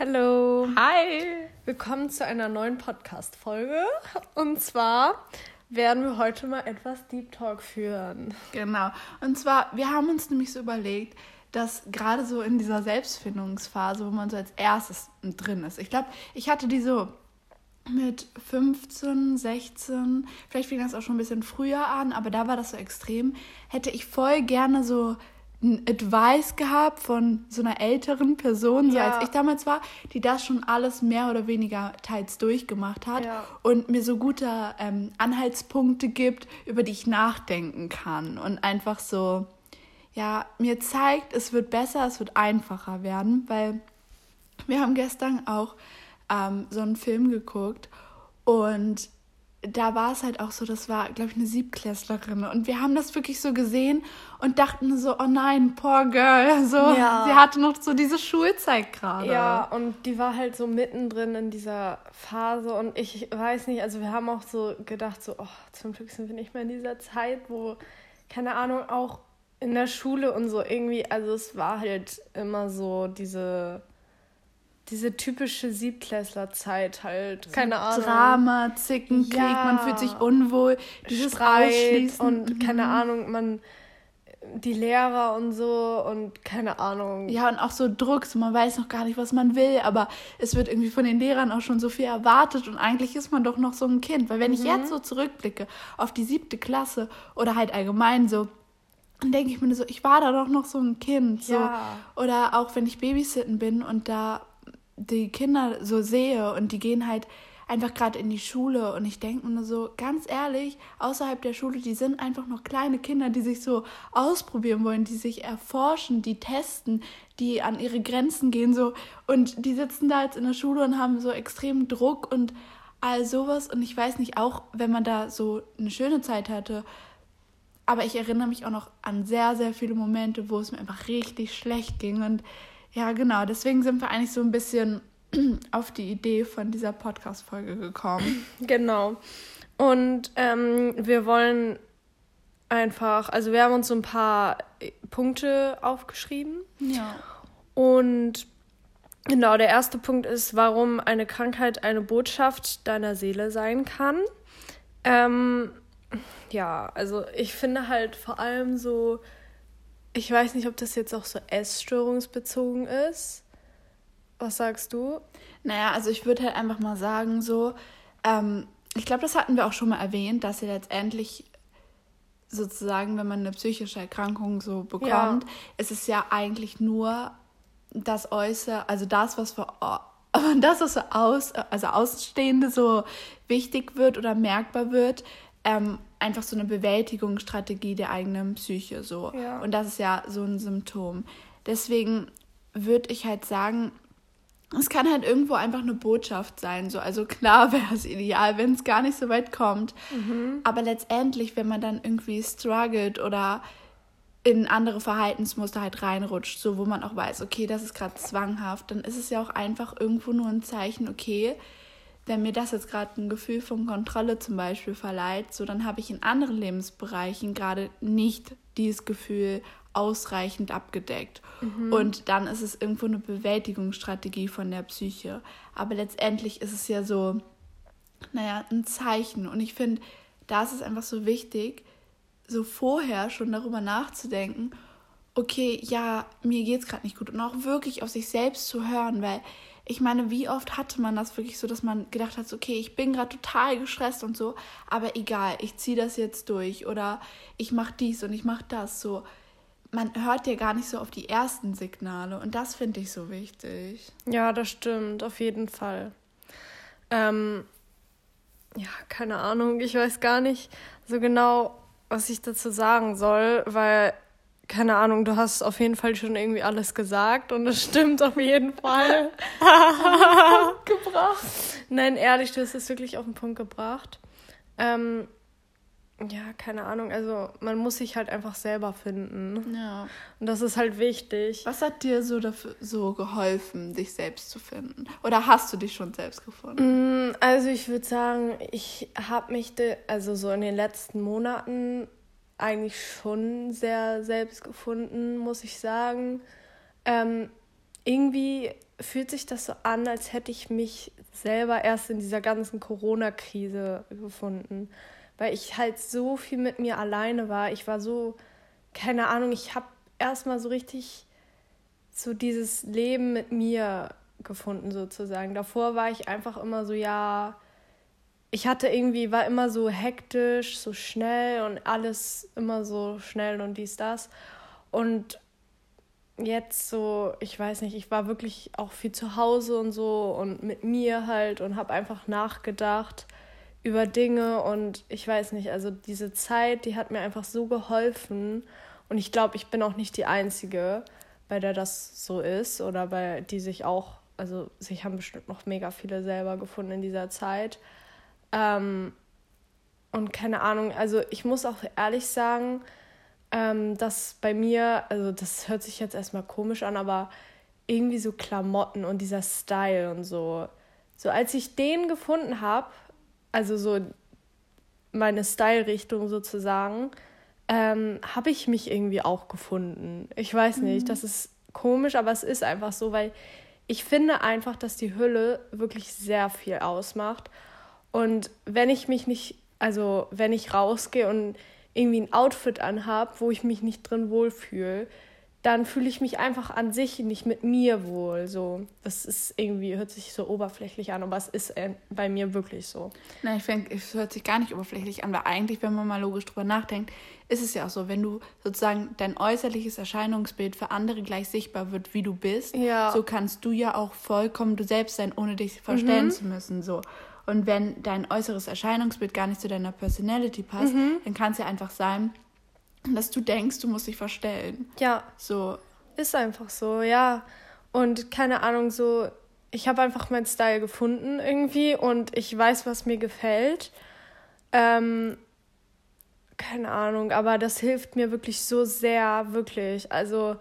Hallo. Hi. Willkommen zu einer neuen Podcast-Folge. Und zwar werden wir heute mal etwas Deep Talk führen. Genau. Und zwar, wir haben uns nämlich so überlegt, dass gerade so in dieser Selbstfindungsphase, wo man so als erstes drin ist. Ich glaube, ich hatte die so mit 15, 16, vielleicht fing das auch schon ein bisschen früher an, aber da war das so extrem. Hätte ich voll gerne so ein Advice gehabt von so einer älteren Person, so Ja. als ich damals war, die das schon alles mehr oder weniger teils durchgemacht hat Ja. und mir so gute ähm, Anhaltspunkte gibt, über die ich nachdenken kann und einfach so, ja, mir zeigt, es wird besser, es wird einfacher werden, weil wir haben gestern auch ähm, so einen Film geguckt und da war es halt auch so, das war, glaube ich, eine Siebtklässlerin. Und wir haben das wirklich so gesehen und dachten so, oh nein, poor girl. So, Ja. sie hatte noch so diese Schulzeit gerade. Ja, und die war halt so mittendrin in dieser Phase und ich weiß nicht, also wir haben auch so gedacht, so, oh, zum Glück sind wir nicht mehr in dieser Zeit, wo, keine Ahnung, auch in der Schule und so irgendwie, also es war halt immer so diese, diese typische Siebtklässlerzeit halt, keine Ahnung. Drama, Zickenkrieg, Ja. man fühlt sich unwohl, dieses Streit Ausschließen. und keine Mhm. Ahnung, man die Lehrer und so und keine Ahnung. Ja, und auch so Druck, so man weiß noch gar nicht, was man will, aber es wird irgendwie von den Lehrern auch schon so viel erwartet und eigentlich ist man doch noch so ein Kind. Weil wenn ich Mhm. jetzt so zurückblicke auf die siebte Klasse oder halt allgemein so, dann denke ich mir so, ich war da doch noch so ein Kind. So. Ja. Oder auch wenn ich Babysitten bin und da die Kinder so sehe und die gehen halt einfach gerade in die Schule und ich denke mir nur so, ganz ehrlich, außerhalb der Schule, die sind einfach noch kleine Kinder, die sich so ausprobieren wollen, die sich erforschen, die testen, die an ihre Grenzen gehen so und die sitzen da jetzt in der Schule und haben so extremen Druck und all sowas und ich weiß nicht, auch wenn man da so eine schöne Zeit hatte, aber ich erinnere mich auch noch an sehr, sehr viele Momente, wo es mir einfach richtig schlecht ging. Und ja, genau, deswegen sind wir eigentlich so ein bisschen auf die Idee von dieser Podcast-Folge gekommen. Genau. Und ähm, wir wollen einfach, also wir haben uns so ein paar äh, Punkte aufgeschrieben. Ja. Und genau, der erste Punkt ist, warum eine Krankheit eine Botschaft deiner Seele sein kann. Ähm, ja, also ich finde halt vor allem so, ich weiß nicht, ob das jetzt auch so essstörungsbezogen ist. Was sagst du? Naja, also ich würde halt einfach mal sagen, so, ähm, ich glaube, das hatten wir auch schon mal erwähnt, dass ihr letztendlich sozusagen, wenn man eine psychische Erkrankung so bekommt, Ja. ist es ja eigentlich nur das Äußere, also das, was für das, was für aus, also Außenstehende so wichtig wird oder merkbar wird, ähm, einfach so eine Bewältigungsstrategie der eigenen Psyche so. Ja. Und das ist ja so ein Symptom. Deswegen würde ich halt sagen, es kann halt irgendwo einfach eine Botschaft sein. So. Also klar wäre es ideal, wenn es gar nicht so weit kommt. Aber letztendlich, wenn man dann irgendwie struggelt oder in andere Verhaltensmuster halt reinrutscht, so wo man auch weiß, okay, das ist gerade zwanghaft, dann ist es ja auch einfach irgendwo nur ein Zeichen, okay, wenn mir das jetzt gerade ein Gefühl von Kontrolle zum Beispiel verleiht, so dann habe ich in anderen Lebensbereichen gerade nicht dieses Gefühl ausreichend abgedeckt. Und dann ist es irgendwo eine Bewältigungsstrategie von der Psyche. Aber letztendlich ist es ja so, naja, ein Zeichen. Und ich finde, da ist es einfach so wichtig, so vorher schon darüber nachzudenken, okay, ja, mir geht's gerade nicht gut und auch wirklich auf sich selbst zu hören, weil ich meine, wie oft hatte man das wirklich so, dass man gedacht hat, okay, ich bin gerade total gestresst und so, aber egal, ich ziehe das jetzt durch oder ich mache dies und ich mache das so. Man hört ja gar nicht so auf die ersten Signale und das finde ich so wichtig. Ja, das stimmt, auf jeden Fall. Ähm, ja, keine Ahnung, ich weiß gar nicht so genau, was ich dazu sagen soll, weil, keine Ahnung, du hast auf jeden Fall schon irgendwie alles gesagt und es stimmt auf jeden Fall. Gebracht. Nein, ehrlich, du hast es wirklich auf den Punkt gebracht. Ähm, ja, keine Ahnung, also man muss sich halt einfach selber finden. Ja. Und das ist halt wichtig. Was hat dir so dafür so geholfen, dich selbst zu finden? Oder hast du dich schon selbst gefunden? Mm, Also ich würde sagen, ich habe mich also so in den letzten Monaten eigentlich schon sehr selbst gefunden, muss ich sagen. Ähm, irgendwie fühlt sich das so an, als hätte ich mich selber erst in dieser ganzen Corona-Krise gefunden. Weil ich halt so viel mit mir alleine war. Ich war so, keine Ahnung, ich habe erstmal so richtig so dieses Leben mit mir gefunden, sozusagen. Davor war ich einfach immer so, ja, ich hatte irgendwie, war immer so hektisch, so schnell und alles immer so schnell und dies, das. Und jetzt so, ich weiß nicht, ich war wirklich auch viel zu Hause und so und mit mir halt und habe einfach nachgedacht über Dinge und ich weiß nicht, also diese Zeit, die hat mir einfach so geholfen und ich glaube, ich bin auch nicht die Einzige, bei der das so ist oder bei die sich auch, also sich haben bestimmt noch mega viele selber gefunden in dieser Zeit. Ähm, und keine Ahnung, also ich muss auch ehrlich sagen, ähm, dass bei mir, also das hört sich jetzt erstmal komisch an, aber irgendwie so Klamotten und dieser Style und so. So als ich den gefunden habe, also so meine Style-Richtung sozusagen, ähm, habe ich mich irgendwie auch gefunden. Ich weiß nicht, mhm. das ist komisch, aber es ist einfach so, weil ich finde einfach, dass die Hülle wirklich sehr viel ausmacht. Und wenn ich mich nicht, also wenn ich rausgehe und irgendwie ein Outfit anhabe, wo ich mich nicht drin wohlfühle, dann fühle ich mich einfach an sich nicht mit mir wohl. So, das ist irgendwie, hört sich so oberflächlich an, aber es ist äh, bei mir wirklich so. Nein, ich finde, es hört sich gar nicht oberflächlich an, weil eigentlich, wenn man mal logisch drüber nachdenkt, ist es ja auch so, wenn du sozusagen dein äußerliches Erscheinungsbild für andere gleich sichtbar wird, wie du bist, ja. so kannst du ja auch vollkommen du selbst sein, ohne dich verstellen mhm. zu müssen. So. Und wenn dein äußeres Erscheinungsbild gar nicht zu deiner Personality passt, mhm. dann kann es ja einfach sein, dass du denkst, du musst dich verstellen. Ja. So. Ist einfach so, ja. Und keine Ahnung, so, ich habe einfach meinen Style gefunden irgendwie und ich weiß, was mir gefällt. Ähm, keine Ahnung, aber das hilft mir wirklich so sehr, wirklich. Also,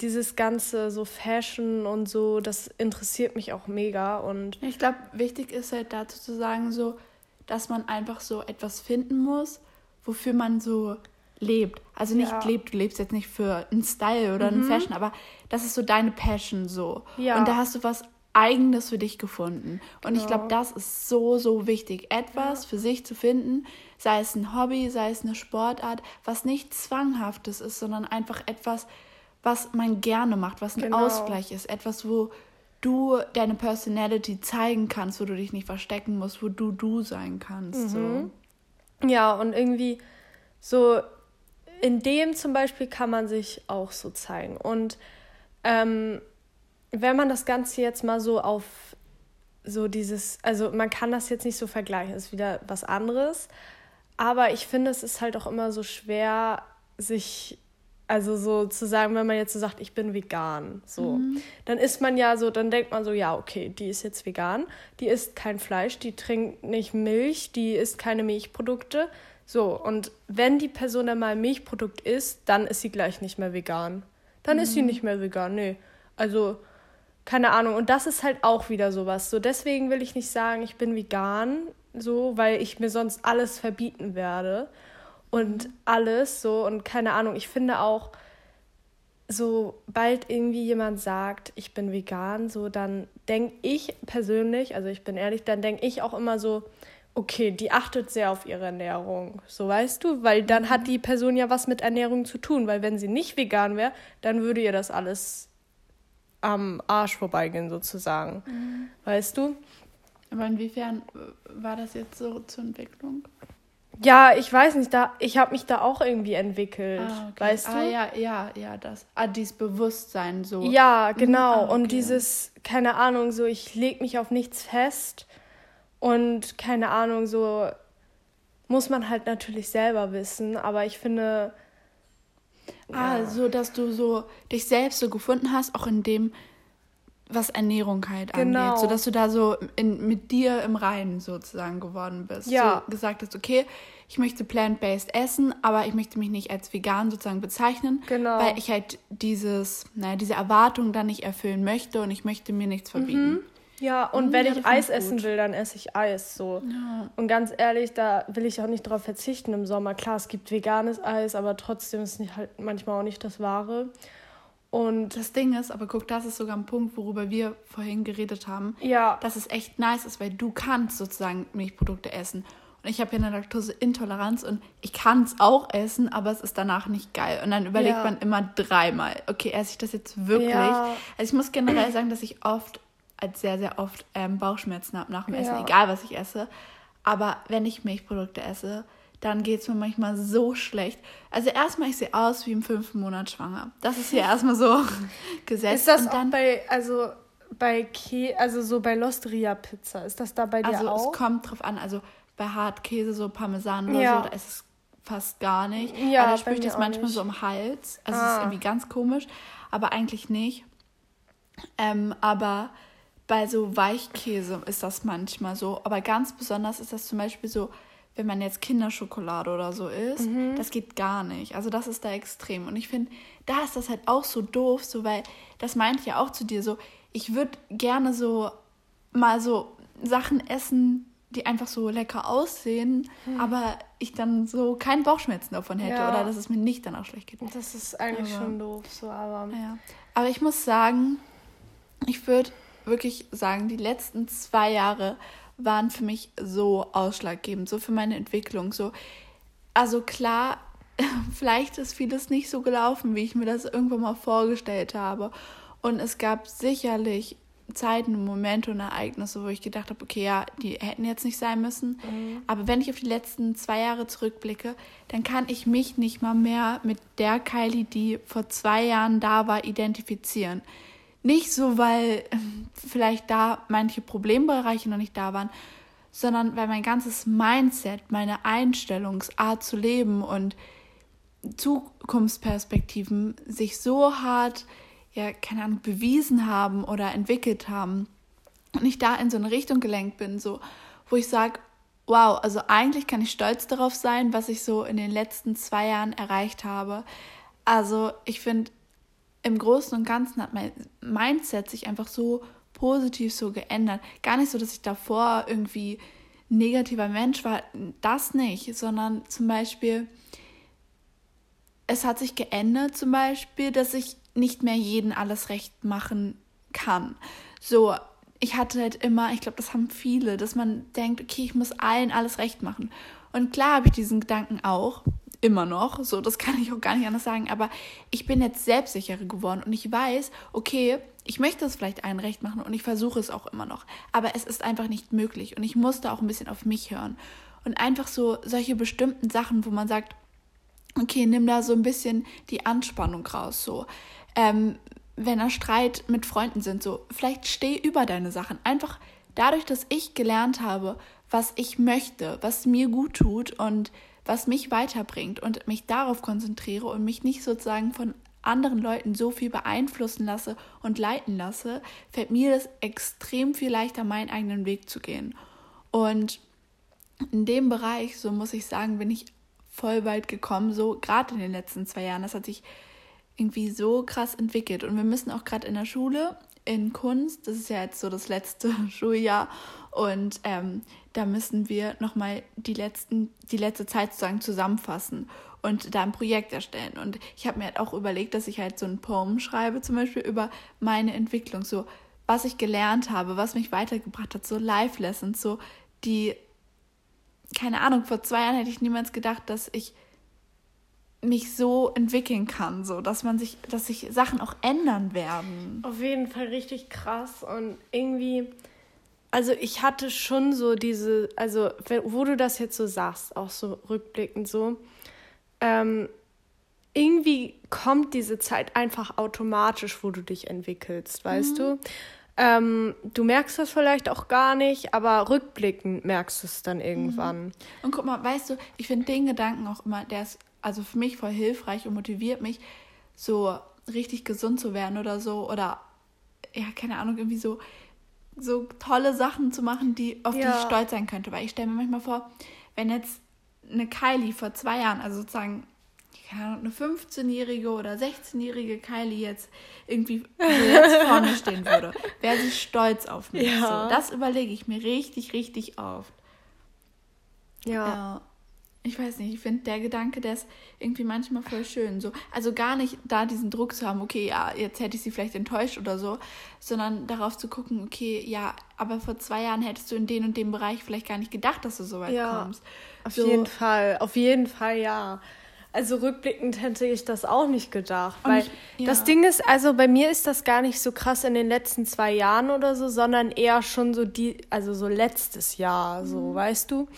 dieses ganze so Fashion und so, das interessiert mich auch mega und ich glaube, wichtig ist halt dazu zu sagen so, dass man einfach so etwas finden muss, wofür man so lebt. Also nicht ja. lebt, du lebst jetzt nicht für einen Style oder mhm. einen Fashion, aber das ist so deine Passion so. Ja. Und da hast du was eigenes für dich gefunden. Und genau. ich glaube, das ist so, so wichtig. Etwas ja. für sich zu finden, sei es ein Hobby, sei es eine Sportart, was nicht zwanghaftes ist, sondern einfach etwas, was man gerne macht, was ein genau. Ausgleich ist, etwas, wo du deine Personality zeigen kannst, wo du dich nicht verstecken musst, wo du du sein kannst. Mhm. So. Ja, und irgendwie so in dem zum Beispiel kann man sich auch so zeigen. Und ähm, wenn man das Ganze jetzt mal so auf so dieses, also man kann das jetzt nicht so vergleichen, ist wieder was anderes. Aber ich finde, es ist halt auch immer so schwer, sich also so zu sagen, wenn man jetzt so sagt, ich bin vegan, so, mhm. dann ist man ja so, dann denkt man so, ja, okay, die ist jetzt vegan, die isst kein Fleisch, die trinkt nicht Milch, die isst keine Milchprodukte. So, und wenn die Person dann mal Milchprodukt isst, dann ist sie gleich nicht mehr vegan. Dann mhm. ist sie mhm. nicht mehr vegan, nee. Also, keine Ahnung. Und das ist halt auch wieder sowas. So, deswegen will ich nicht sagen, ich bin vegan, so, weil ich mir sonst alles verbieten werde und alles so und keine Ahnung, ich finde auch, sobald irgendwie jemand sagt, ich bin vegan, so dann denke ich persönlich, also ich bin ehrlich, dann denke ich auch immer so, okay, die achtet sehr auf ihre Ernährung, so weißt du, weil dann hat die Person ja was mit Ernährung zu tun, weil wenn sie nicht vegan wäre, dann würde ihr das alles am Arsch vorbeigehen sozusagen, mhm. weißt du? Aber inwiefern war das jetzt so zur Entwicklung? Ja, ich weiß nicht, da, ich habe mich da auch irgendwie entwickelt, ah, okay. weißt du? Ah, ja, ja, ja, das. Ah, dieses Bewusstsein so. Ja, mhm. genau. Ah, okay. Und dieses, keine Ahnung, so, ich leg mich auf nichts fest und keine Ahnung, so muss man halt natürlich selber wissen, aber ich finde. Ah, ja. so, dass du so dich selbst so gefunden hast, auch in dem, was Ernährung halt genau. angeht, so dass du da so in, mit dir im Reinen sozusagen geworden bist. Ja. So gesagt hast, okay, ich möchte plant-based essen, aber ich möchte mich nicht als vegan sozusagen bezeichnen, genau. weil ich halt dieses, naja, diese Erwartung dann nicht erfüllen möchte und ich möchte mir nichts verbieten. Mhm. Ja, und mhm, wenn ja, ich Eis essen will, dann esse ich Eis so. Ja. Und ganz ehrlich, da will ich auch nicht drauf verzichten im Sommer. Klar, es gibt veganes Eis, aber trotzdem ist es halt manchmal auch nicht das Wahre. Und das Ding ist, aber guck, das ist sogar ein Punkt, worüber wir vorhin geredet haben. Ja. Dass es echt nice ist, weil du kannst sozusagen Milchprodukte essen. Und ich habe ja eine Laktoseintoleranz und ich kann es auch essen, aber es ist danach nicht geil. Und dann überlegt ja. man immer dreimal, okay, esse ich das jetzt wirklich? Ja. Also ich muss generell sagen, dass ich oft, als sehr, sehr oft ähm, Bauchschmerzen habe nach dem Essen, ja. egal was ich esse. Aber wenn ich Milchprodukte esse, dann geht es mir manchmal so schlecht. Also erstmal, ich sehe aus wie im fünften Monat schwanger. Das ist hier erstmal so gesetzt. Ist das dann, bei, also bei Kä also so bei Losteria Pizza, ist das da bei dir also auch? Also es kommt drauf an, also bei Hartkäse, so Parmesan oder ja. so, da ist es fast gar nicht. Ja, Aber da spüre ich das manchmal nicht. so im Hals. Also ah. es ist ah. irgendwie ganz komisch, aber eigentlich nicht. Ähm, aber bei so Weichkäse ist das manchmal so. Aber ganz besonders ist das zum Beispiel so, wenn man jetzt Kinderschokolade oder so isst, mhm. das geht gar nicht. Also das ist da extrem. Und ich finde, da ist das halt auch so doof, so weil das meinte ich ja auch zu dir so, ich würde gerne so mal so Sachen essen, die einfach so lecker aussehen, mhm. aber ich dann so keinen Bauchschmerzen davon hätte ja. oder dass es mir nicht danach schlecht geht. Das ist eigentlich aber, schon doof, so aber. Ja. Aber ich muss sagen, ich würde wirklich sagen, die letzten zwei Jahre waren für mich so ausschlaggebend, so für meine Entwicklung. So, also klar, vielleicht ist vieles nicht so gelaufen, wie ich mir das irgendwann mal vorgestellt habe. Und es gab sicherlich Zeiten, Momente und Ereignisse, wo ich gedacht habe, okay, ja, die hätten jetzt nicht sein müssen. Mhm. Aber wenn ich auf die letzten zwei Jahre zurückblicke, dann kann ich mich nicht mal mehr mit der Kylie, die vor zwei Jahren da war, identifizieren. Nicht so, weil ähm, vielleicht da manche Problembereiche noch nicht da waren, sondern weil mein ganzes Mindset, meine Einstellungsart zu leben und Zukunftsperspektiven sich so hart, ja, keine Ahnung, bewiesen haben oder entwickelt haben und ich da in so eine Richtung gelenkt bin, so, wo ich sage, wow, also eigentlich kann ich stolz darauf sein, was ich so in den letzten zwei Jahren erreicht habe. Also ich finde, im Großen und Ganzen hat mein Mindset sich einfach so positiv so geändert. Gar nicht so, dass ich davor irgendwie negativer Mensch war, das nicht, sondern zum Beispiel, es hat sich geändert, zum Beispiel, dass ich nicht mehr jeden alles recht machen kann. So, ich hatte halt immer, ich glaube, das haben viele, dass man denkt, okay, ich muss allen alles recht machen. Und klar habe ich diesen Gedanken auch, immer noch, so das kann ich auch gar nicht anders sagen, aber ich bin jetzt selbstsicherer geworden und ich weiß, okay, ich möchte es vielleicht allen recht machen und ich versuche es auch immer noch, aber es ist einfach nicht möglich und ich musste auch ein bisschen auf mich hören. Und einfach so solche bestimmten Sachen, wo man sagt, okay, nimm da so ein bisschen die Anspannung raus, so. Ähm, wenn er Streit mit Freunden sind, so, vielleicht steh über deine Sachen. Einfach dadurch, dass ich gelernt habe, was ich möchte, was mir gut tut und was mich weiterbringt und mich darauf konzentriere und mich nicht sozusagen von anderen Leuten so viel beeinflussen lasse und leiten lasse, fällt mir das extrem viel leichter, meinen eigenen Weg zu gehen. Und in dem Bereich, so muss ich sagen, bin ich voll weit gekommen, so gerade in den letzten zwei Jahren. Das hat sich irgendwie so krass entwickelt. Und wir müssen auch gerade in der Schule, in Kunst, das ist ja jetzt so das letzte Schuljahr, und ähm, da müssen wir nochmal die, die letzte Zeit sozusagen zusammenfassen und da ein Projekt erstellen. Und ich habe mir halt auch überlegt, dass ich halt so ein Poem schreibe, zum Beispiel über meine Entwicklung, so was ich gelernt habe, was mich weitergebracht hat, so Life-Lessons, so die, keine Ahnung, vor zwei Jahren hätte ich niemals gedacht, dass ich mich so entwickeln kann, so dass man sich, dass sich Sachen auch ändern werden. Auf jeden Fall richtig krass und irgendwie also ich hatte schon so diese, also wo du das jetzt so sagst, auch so rückblickend so, ähm, irgendwie kommt diese Zeit einfach automatisch, wo du dich entwickelst, weißt mhm. du? Ähm, du merkst das vielleicht auch gar nicht, aber rückblickend merkst du es dann irgendwann. Mhm. Und guck mal, weißt du, ich finde den Gedanken auch immer, der ist also für mich voll hilfreich und motiviert mich, so richtig gesund zu werden oder so. Oder ja, keine Ahnung, irgendwie so so tolle Sachen zu machen, die, auf ja. die ich stolz sein könnte. Weil ich stelle mir manchmal vor, wenn jetzt eine Kylie vor zwei Jahren, also sozusagen eine 15-jährige oder 16-jährige Kylie jetzt irgendwie jetzt vor mir stehen würde, wäre sie stolz auf mich. Ja. So, das überlege ich mir richtig, richtig oft. Ja. ja. Ich weiß nicht, ich finde der Gedanke, der ist irgendwie manchmal voll schön. So, also gar nicht da diesen Druck zu haben, okay, ja, jetzt hätte ich sie vielleicht enttäuscht oder so, sondern darauf zu gucken, okay, ja, aber vor zwei Jahren hättest du in den und dem Bereich vielleicht gar nicht gedacht, dass du so weit ja, kommst. Auf so. jeden Fall, auf jeden Fall, ja. Also rückblickend hätte ich das auch nicht gedacht. Und weil ich, ja. das Ding ist, also bei mir ist das gar nicht so krass in den letzten zwei Jahren oder so, sondern eher schon so die, also so letztes Jahr, so, mhm. weißt du?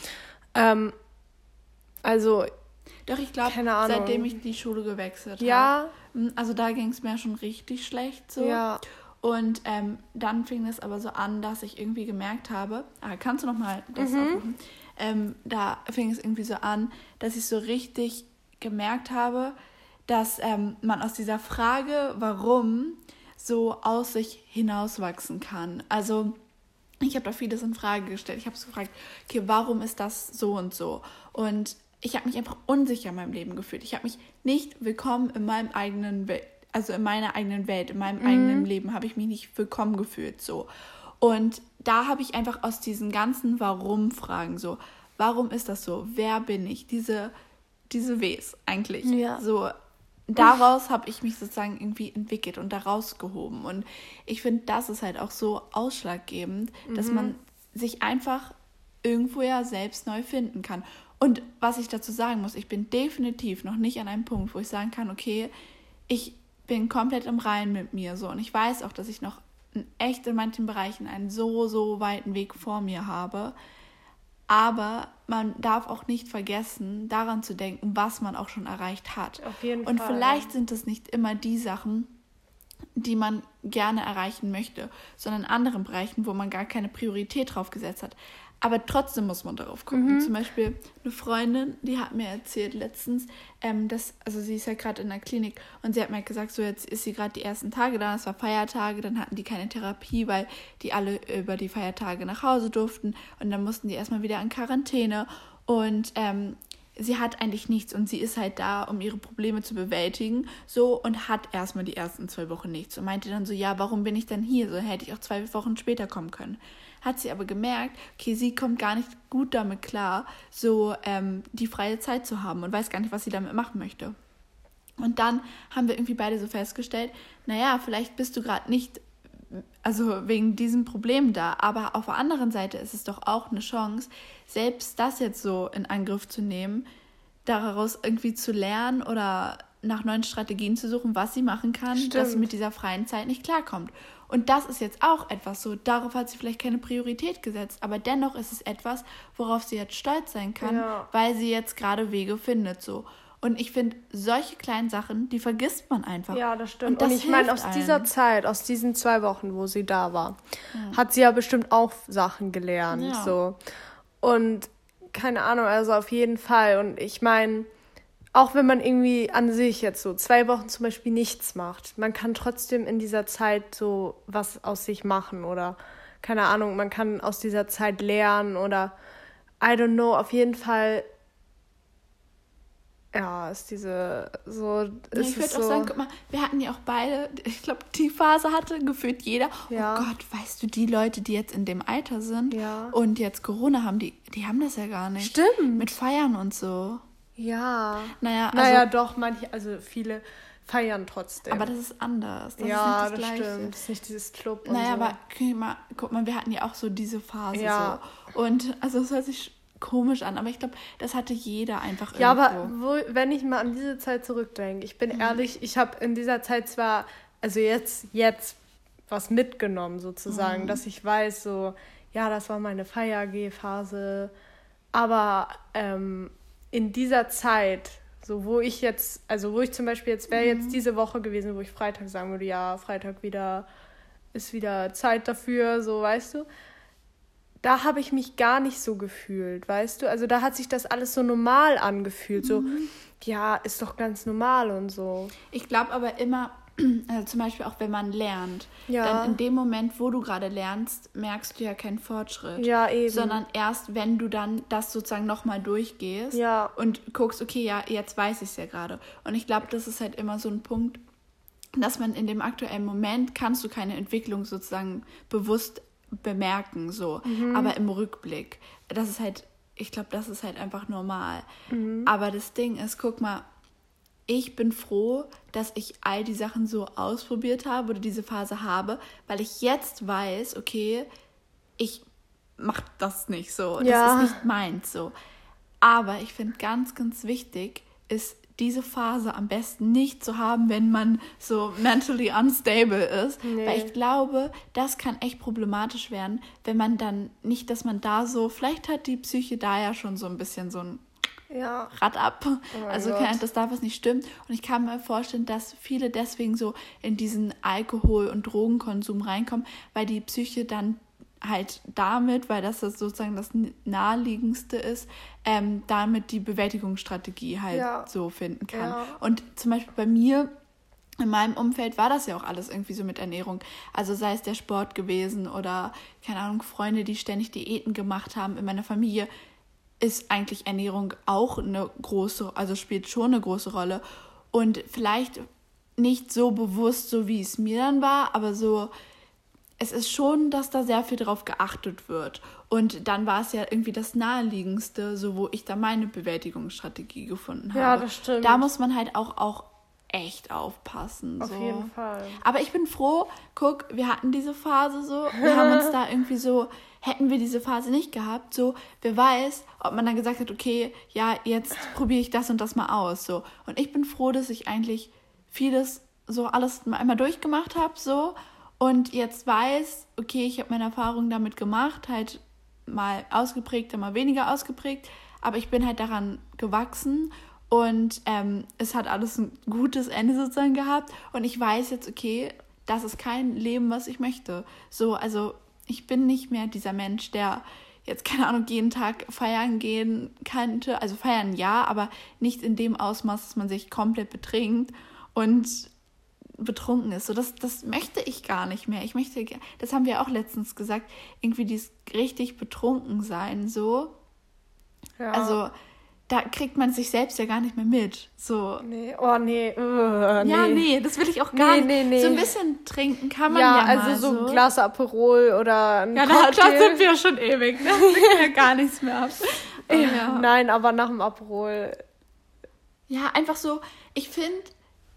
Ähm, also. Doch, ich glaube, seitdem ich die Schule gewechselt habe. Ja. Hm, also da ging es mir schon richtig schlecht so. Ja. Und ähm, dann fing es aber so an, dass ich irgendwie gemerkt habe, ah, kannst du noch mal das mhm. aufrufen? Ähm, da fing es irgendwie so an, dass ich so richtig gemerkt habe, dass ähm, man aus dieser Frage, warum, so aus sich hinauswachsen kann. Also ich habe da vieles in Frage gestellt. Ich habe so gefragt, okay, warum ist das so und so? Und ich habe mich einfach unsicher in meinem Leben gefühlt. Ich habe mich nicht willkommen in meinem eigenen Welt, also in meiner eigenen Welt, in meinem mhm. eigenen Leben habe ich mich nicht willkommen gefühlt so. Und da habe ich einfach aus diesen ganzen Warum-Fragen so, warum ist das so? Wer bin ich? Diese, diese Ws eigentlich. Ja. So, daraus habe ich mich sozusagen irgendwie entwickelt und daraus gehoben. Und ich finde, das ist halt auch so ausschlaggebend, mhm. dass man sich einfach irgendwo ja selbst neu finden kann. Und was ich dazu sagen muss, ich bin definitiv noch nicht an einem Punkt, wo ich sagen kann, okay, ich bin komplett im Reinen mit mir so und ich weiß auch, dass ich noch echt in manchen Bereichen einen so, so weiten Weg vor mir habe. Aber man darf auch nicht vergessen, daran zu denken, was man auch schon erreicht hat. Auf jeden und Fall. Und vielleicht sind es nicht immer die Sachen, die man gerne erreichen möchte, sondern in anderen Bereichen, wo man gar keine Priorität drauf gesetzt hat. Aber trotzdem muss man darauf gucken. Mhm. Zum Beispiel eine Freundin, die hat mir erzählt letztens, ähm, dass, also sie ist ja gerade in der Klinik und sie hat mir gesagt, so jetzt ist sie gerade die ersten Tage da, es war Feiertage, dann hatten die keine Therapie, weil die alle über die Feiertage nach Hause durften und dann mussten die erstmal wieder in Quarantäne und ähm, sie hat eigentlich nichts und sie ist halt da, um ihre Probleme zu bewältigen, so und hat erstmal die ersten zwei Wochen nichts und meinte dann so, ja, warum bin ich denn hier? So hätte ich auch zwei Wochen später kommen können hat sie aber gemerkt, okay, sie kommt gar nicht gut damit klar, so ähm, die freie Zeit zu haben und weiß gar nicht, was sie damit machen möchte. Und dann haben wir irgendwie beide so festgestellt, naja, vielleicht bist du gerade nicht, also wegen diesem Problem da, aber auf der anderen Seite ist es doch auch eine Chance, selbst das jetzt so in Angriff zu nehmen, daraus irgendwie zu lernen oder nach neuen Strategien zu suchen, was sie machen kann, Stimmt. dass sie mit dieser freien Zeit nicht klarkommt. Und das ist jetzt auch etwas so, darauf hat sie vielleicht keine Priorität gesetzt, aber dennoch ist es etwas, worauf sie jetzt stolz sein kann, ja. weil sie jetzt gerade Wege findet so. Und ich finde, solche kleinen Sachen, die vergisst man einfach. Ja, das stimmt. Und, das Und ich meine, aus einem. dieser Zeit, aus diesen zwei Wochen, wo sie da war, ja. hat sie ja bestimmt auch Sachen gelernt. Ja. So. Und keine Ahnung, also auf jeden Fall. Und ich meine, auch wenn man irgendwie an sich jetzt so zwei Wochen zum Beispiel nichts macht, man kann trotzdem in dieser Zeit so was aus sich machen oder keine Ahnung, man kann aus dieser Zeit lernen oder I don't know, auf jeden Fall ja, ist diese so. Ja, ich würde auch so sagen, guck mal, wir hatten ja auch beide, ich glaube, die Phase hatte gefühlt jeder. Oh ja. Oh Gott, weißt du, die Leute, die jetzt in dem Alter sind ja. und jetzt Corona haben, die, die haben das ja gar nicht. Stimmt. Mit Feiern und so. Ja. Naja, also, naja doch, manche, also viele feiern trotzdem. Aber das ist anders. Das ja, ist nicht das, das stimmt. Das ist nicht dieses Club. Naja, so. aber guck mal, guck mal, wir hatten ja auch so diese Phase. Ja. So. Und also es hört sich komisch an, aber ich glaube, das hatte jeder einfach irgendwo. Ja, aber wo, wenn ich mal an diese Zeit zurückdenke, ich bin mhm. ehrlich, ich habe in dieser Zeit zwar, also jetzt, jetzt was mitgenommen sozusagen, mhm. dass ich weiß, so, ja, das war meine Feier-G-Phase, aber ähm, in dieser Zeit, so wo ich jetzt, also wo ich zum Beispiel jetzt wäre mhm. jetzt diese Woche gewesen, wo ich Freitag sagen würde, ja, Freitag wieder ist wieder Zeit dafür, so weißt du. Da habe ich mich gar nicht so gefühlt, weißt du? Also da hat sich das alles so normal angefühlt, mhm. so ja, ist doch ganz normal und so. Ich glaube aber immer, also zum Beispiel auch wenn man lernt, ja. dann in dem Moment, wo du gerade lernst, merkst du ja keinen Fortschritt. Ja, eben. Sondern erst, wenn du dann das sozusagen nochmal durchgehst ja. und guckst, okay, ja, jetzt weiß ich es ja gerade. Und ich glaube, das ist halt immer so ein Punkt, dass man in dem aktuellen Moment kannst du keine Entwicklung sozusagen bewusst bemerken, so. Mhm. Aber im Rückblick, das ist halt ich glaube, das ist halt einfach normal. Mhm. Aber das Ding ist, guck mal, ich bin froh, dass ich all die Sachen so ausprobiert habe oder diese Phase habe, weil ich jetzt weiß, okay, ich mach das nicht so. Ja. Das ist nicht meins so. Aber ich finde ganz, ganz wichtig ist, diese Phase am besten nicht zu haben, wenn man so mentally unstable ist. Nee. Weil ich glaube, das kann echt problematisch werden, wenn man dann nicht, dass man da so, vielleicht hat die Psyche da ja schon so ein bisschen so ein ja. Rad ab. Oh also kann, das darf was nicht stimmen. Und ich kann mir vorstellen, dass viele deswegen so in diesen Alkohol- und Drogenkonsum reinkommen, weil die Psyche dann halt damit, weil das, das sozusagen das naheliegendste ist, ähm, damit die Bewältigungsstrategie halt ja. so finden kann. Ja. Und zum Beispiel bei mir in meinem Umfeld war das ja auch alles irgendwie so mit Ernährung. Also sei es der Sport gewesen oder, keine Ahnung, Freunde, die ständig Diäten gemacht haben. In meiner Familie ist eigentlich Ernährung auch eine große, also spielt schon eine große Rolle. Und vielleicht nicht so bewusst, so wie es mir dann war, aber so es ist schon, dass da sehr viel drauf geachtet wird. Und dann war es ja irgendwie das Naheliegendste, so wo ich da meine Bewältigungsstrategie gefunden habe. Ja, das stimmt. Da muss man halt auch, auch echt aufpassen. Auf so. jeden Fall. Aber ich bin froh, guck, wir hatten diese Phase so, wir haben uns da irgendwie so, hätten wir diese Phase nicht gehabt, so, wer weiß, ob man dann gesagt hat, okay, ja, jetzt probiere ich das und das mal aus, so. Und ich bin froh, dass ich eigentlich vieles so alles mal einmal durchgemacht habe, so und jetzt weiß, okay, ich habe meine Erfahrung damit gemacht, halt mal ausgeprägt, mal weniger ausgeprägt, aber ich bin halt daran gewachsen und ähm, es hat alles ein gutes Ende sozusagen gehabt und ich weiß jetzt, okay, das ist kein Leben, was ich möchte. So, also ich bin nicht mehr dieser Mensch, der jetzt, keine Ahnung, jeden Tag feiern gehen könnte. Also feiern ja, aber nicht in dem Ausmaß, dass man sich komplett betrinkt. Und betrunken ist. So, das, das möchte ich gar nicht mehr. Ich möchte, das haben wir auch letztens gesagt, irgendwie dieses richtig betrunken sein, so. Ja. Also, da kriegt man sich selbst ja gar nicht mehr mit. So. Nee, oh nee. Uh, nee. Ja, nee, das will ich auch gar nee, nicht. Nee, nee. So ein bisschen trinken kann man ja, ja also mal so ein Glas Aperol oder ein Ja, da, da sind wir schon ewig. Da kriegen ja gar nichts mehr ab. Ja. Nein, aber nach dem Aperol. Ja, einfach so, ich finde,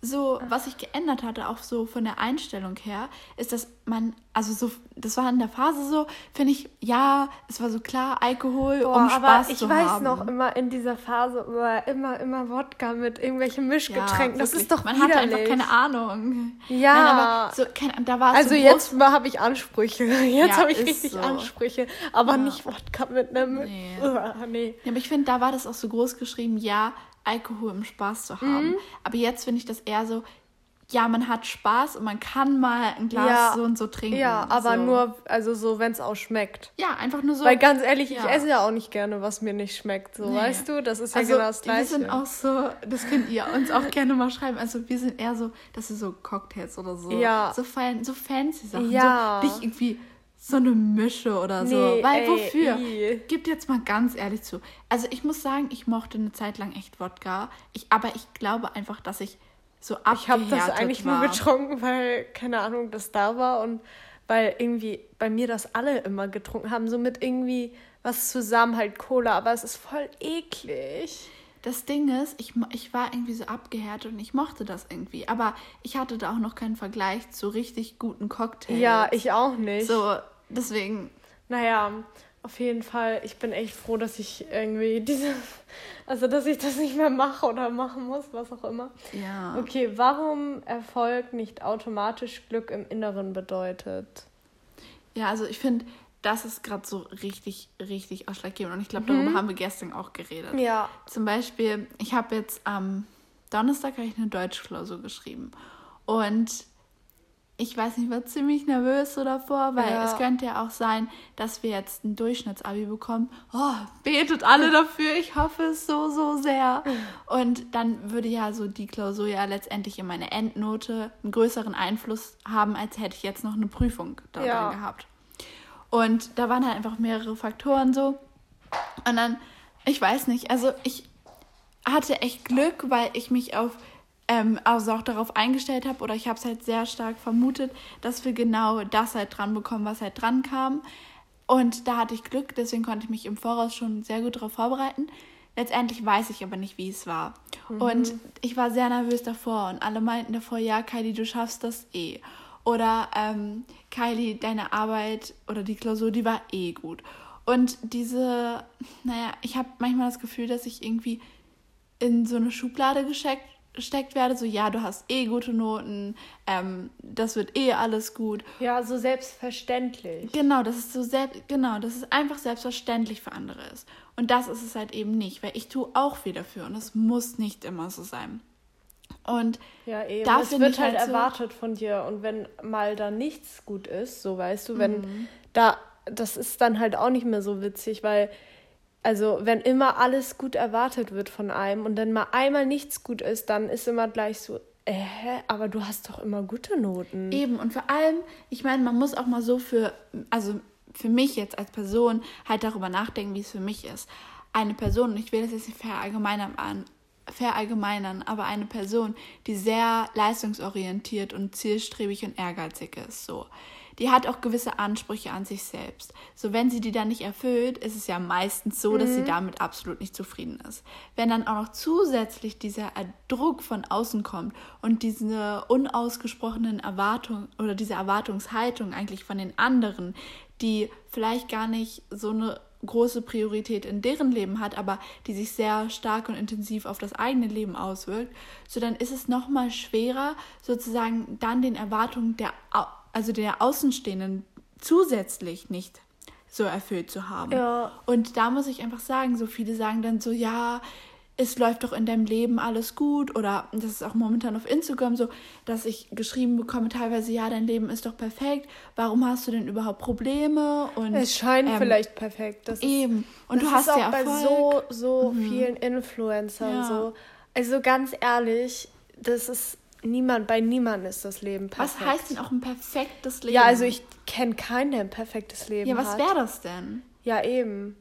so, was sich geändert hatte, auch so von der Einstellung her, ist, dass man, also so, das war in der Phase so, finde ich, ja, es war so klar, Alkohol, Boah, um Spaß ich zu haben. Ich weiß noch immer in dieser Phase immer, immer, immer Wodka mit irgendwelchen Mischgetränken. Ja, das ist doch Man widerlich. hatte einfach keine Ahnung. Ja. Nein, aber so, kein, da war Also so jetzt habe ich Ansprüche. Jetzt ja, habe ich richtig so. Ansprüche. Aber ja. nicht Wodka mit einem. Nee. Uh, nee. Ja, aber ich finde, da war das auch so groß geschrieben, ja, Alkohol, um Spaß zu haben. Mhm. Aber jetzt finde ich das eher so, ja, man hat Spaß und man kann mal ein Glas ja, so und so trinken. Ja, aber so. nur, also so, wenn es auch schmeckt. Ja, einfach nur so. Weil ganz ehrlich, ja. ich esse ja auch nicht gerne, was mir nicht schmeckt. So, nee. weißt du, das ist ja also, genau das Gleiche. Wir sind auch so, das könnt ihr uns auch gerne mal schreiben. Also wir sind eher so, das ist so Cocktails oder so. Ja. So, fein, so fancy Sachen. Ja. So nicht irgendwie so eine Mische oder so. Nee, Weil ey, wofür? Ey. Gib jetzt mal ganz ehrlich zu. Also ich muss sagen, ich mochte eine Zeit lang echt Wodka. Ich, aber ich glaube einfach, dass ich so abgehärtet Ich habe das eigentlich war. nur getrunken, weil, keine Ahnung, das da war und weil irgendwie bei mir das alle immer getrunken haben. So mit irgendwie was zusammen, halt Cola. Aber es ist voll eklig. Das Ding ist, ich, ich war irgendwie so abgehärtet und ich mochte das irgendwie. Aber ich hatte da auch noch keinen Vergleich zu richtig guten Cocktails. Ja, ich auch nicht. So, Deswegen. Naja, auf jeden Fall, ich bin echt froh, dass ich irgendwie diese, also dass ich das nicht mehr mache oder machen muss, was auch immer. Ja. Okay, warum Erfolg nicht automatisch Glück im Inneren bedeutet? Ja, also ich finde, das ist gerade so richtig, richtig ausschlaggebend und ich glaube, darüber mhm. haben wir gestern auch geredet. Ja. Zum Beispiel, ich habe jetzt am Donnerstag ich eine Deutschklausur geschrieben und ich weiß nicht, war ziemlich nervös so davor, weil ja. es könnte ja auch sein, dass wir jetzt ein Durchschnittsabi bekommen. Oh, betet alle dafür, ich hoffe es so, so sehr. Und dann würde ja so die Klausur ja letztendlich in meine Endnote einen größeren Einfluss haben, als hätte ich jetzt noch eine Prüfung da ja. drin gehabt. Und da waren halt einfach mehrere Faktoren so. Und dann, ich weiß nicht, also ich hatte echt Glück, weil ich mich auf ähm, also auch darauf eingestellt habe oder ich habe es halt sehr stark vermutet, dass wir genau das halt dran bekommen, was halt dran kam. Und da hatte ich Glück, deswegen konnte ich mich im Voraus schon sehr gut darauf vorbereiten. Letztendlich weiß ich aber nicht, wie es war. Mhm. Und ich war sehr nervös davor und alle meinten davor, ja, Kylie, du schaffst das eh. Oder ähm, Kylie, deine Arbeit oder die Klausur, die war eh gut. Und diese, naja, ich habe manchmal das Gefühl, dass ich irgendwie in so eine Schublade gesteckt, gesteckt werde, so ja, du hast eh gute Noten, ähm, das wird eh alles gut. Ja, so selbstverständlich. Genau, das ist so selbst, genau, das ist einfach selbstverständlich für andere ist. Und das ist es halt eben nicht, weil ich tue auch viel dafür und es muss nicht immer so sein. Und ja, eben. Da es wird halt, halt erwartet von dir und wenn mal da nichts gut ist, so weißt du, wenn mhm. da das ist dann halt auch nicht mehr so witzig, weil also wenn immer alles gut erwartet wird von einem und dann mal einmal nichts gut ist, dann ist immer gleich so, äh, aber du hast doch immer gute Noten. Eben, und vor allem, ich meine, man muss auch mal so für, also für mich jetzt als Person halt darüber nachdenken, wie es für mich ist. Eine Person, und ich will das jetzt nicht verallgemeinern, verallgemeinern, aber eine Person, die sehr leistungsorientiert und zielstrebig und ehrgeizig ist, so die hat auch gewisse Ansprüche an sich selbst. So, wenn sie die dann nicht erfüllt, ist es ja meistens so, mhm. dass sie mhm. damit absolut nicht zufrieden ist. Wenn dann auch noch zusätzlich dieser Druck von außen kommt und diese unausgesprochenen Erwartungen oder diese Erwartungshaltung eigentlich von den anderen, die vielleicht gar nicht so eine große Priorität in deren Leben hat, aber die sich sehr stark und intensiv auf das eigene Leben auswirkt, so dann ist es noch mal schwerer sozusagen dann den Erwartungen der also der Außenstehenden zusätzlich nicht so erfüllt zu haben. Ja. Und da muss ich einfach sagen, so viele sagen dann so, ja, es läuft doch in deinem Leben alles gut oder das ist auch momentan auf Instagram so, dass ich geschrieben bekomme teilweise, ja, dein Leben ist doch perfekt, warum hast du denn überhaupt Probleme? Und, es scheint ähm, vielleicht perfekt. Das eben. und das du hast ist ja auch Erfolg. bei so, so mhm. vielen Influencern ja. so. Also ganz ehrlich, das ist niemand, bei niemandem ist das Leben perfekt. Was heißt denn auch ein perfektes Leben? Ja, also ich kenne keinen, der ein perfektes Leben hat. Ja, was wäre das denn? Ja, eben.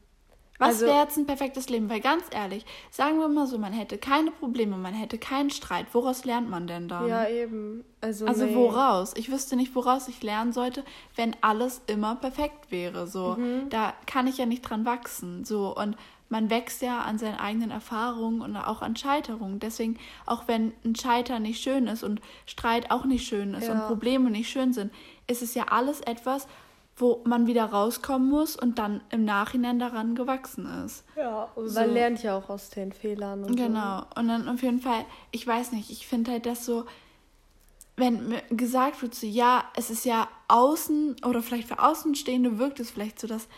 Was also, wäre jetzt ein perfektes Leben? Weil ganz ehrlich, sagen wir mal so, man hätte keine Probleme, man hätte keinen Streit. Woraus lernt man denn dann? Ja, eben. Also, also nee. woraus? Ich wüsste nicht, woraus ich lernen sollte, wenn alles immer perfekt wäre. So, mhm. da kann ich ja nicht dran wachsen. So und man wächst ja an seinen eigenen Erfahrungen und auch an Scheiterungen. Deswegen, auch wenn ein Scheitern nicht schön ist und Streit auch nicht schön ist ja. und Probleme nicht schön sind, ist es ja alles etwas, wo man wieder rauskommen muss und dann im Nachhinein daran gewachsen ist. Ja, und so. man lernt ja auch aus den Fehlern. Und genau. So. Und dann auf jeden Fall, ich weiß nicht, ich finde halt das so, wenn gesagt wird, so, ja, es ist ja außen oder vielleicht für Außenstehende wirkt es vielleicht so, dass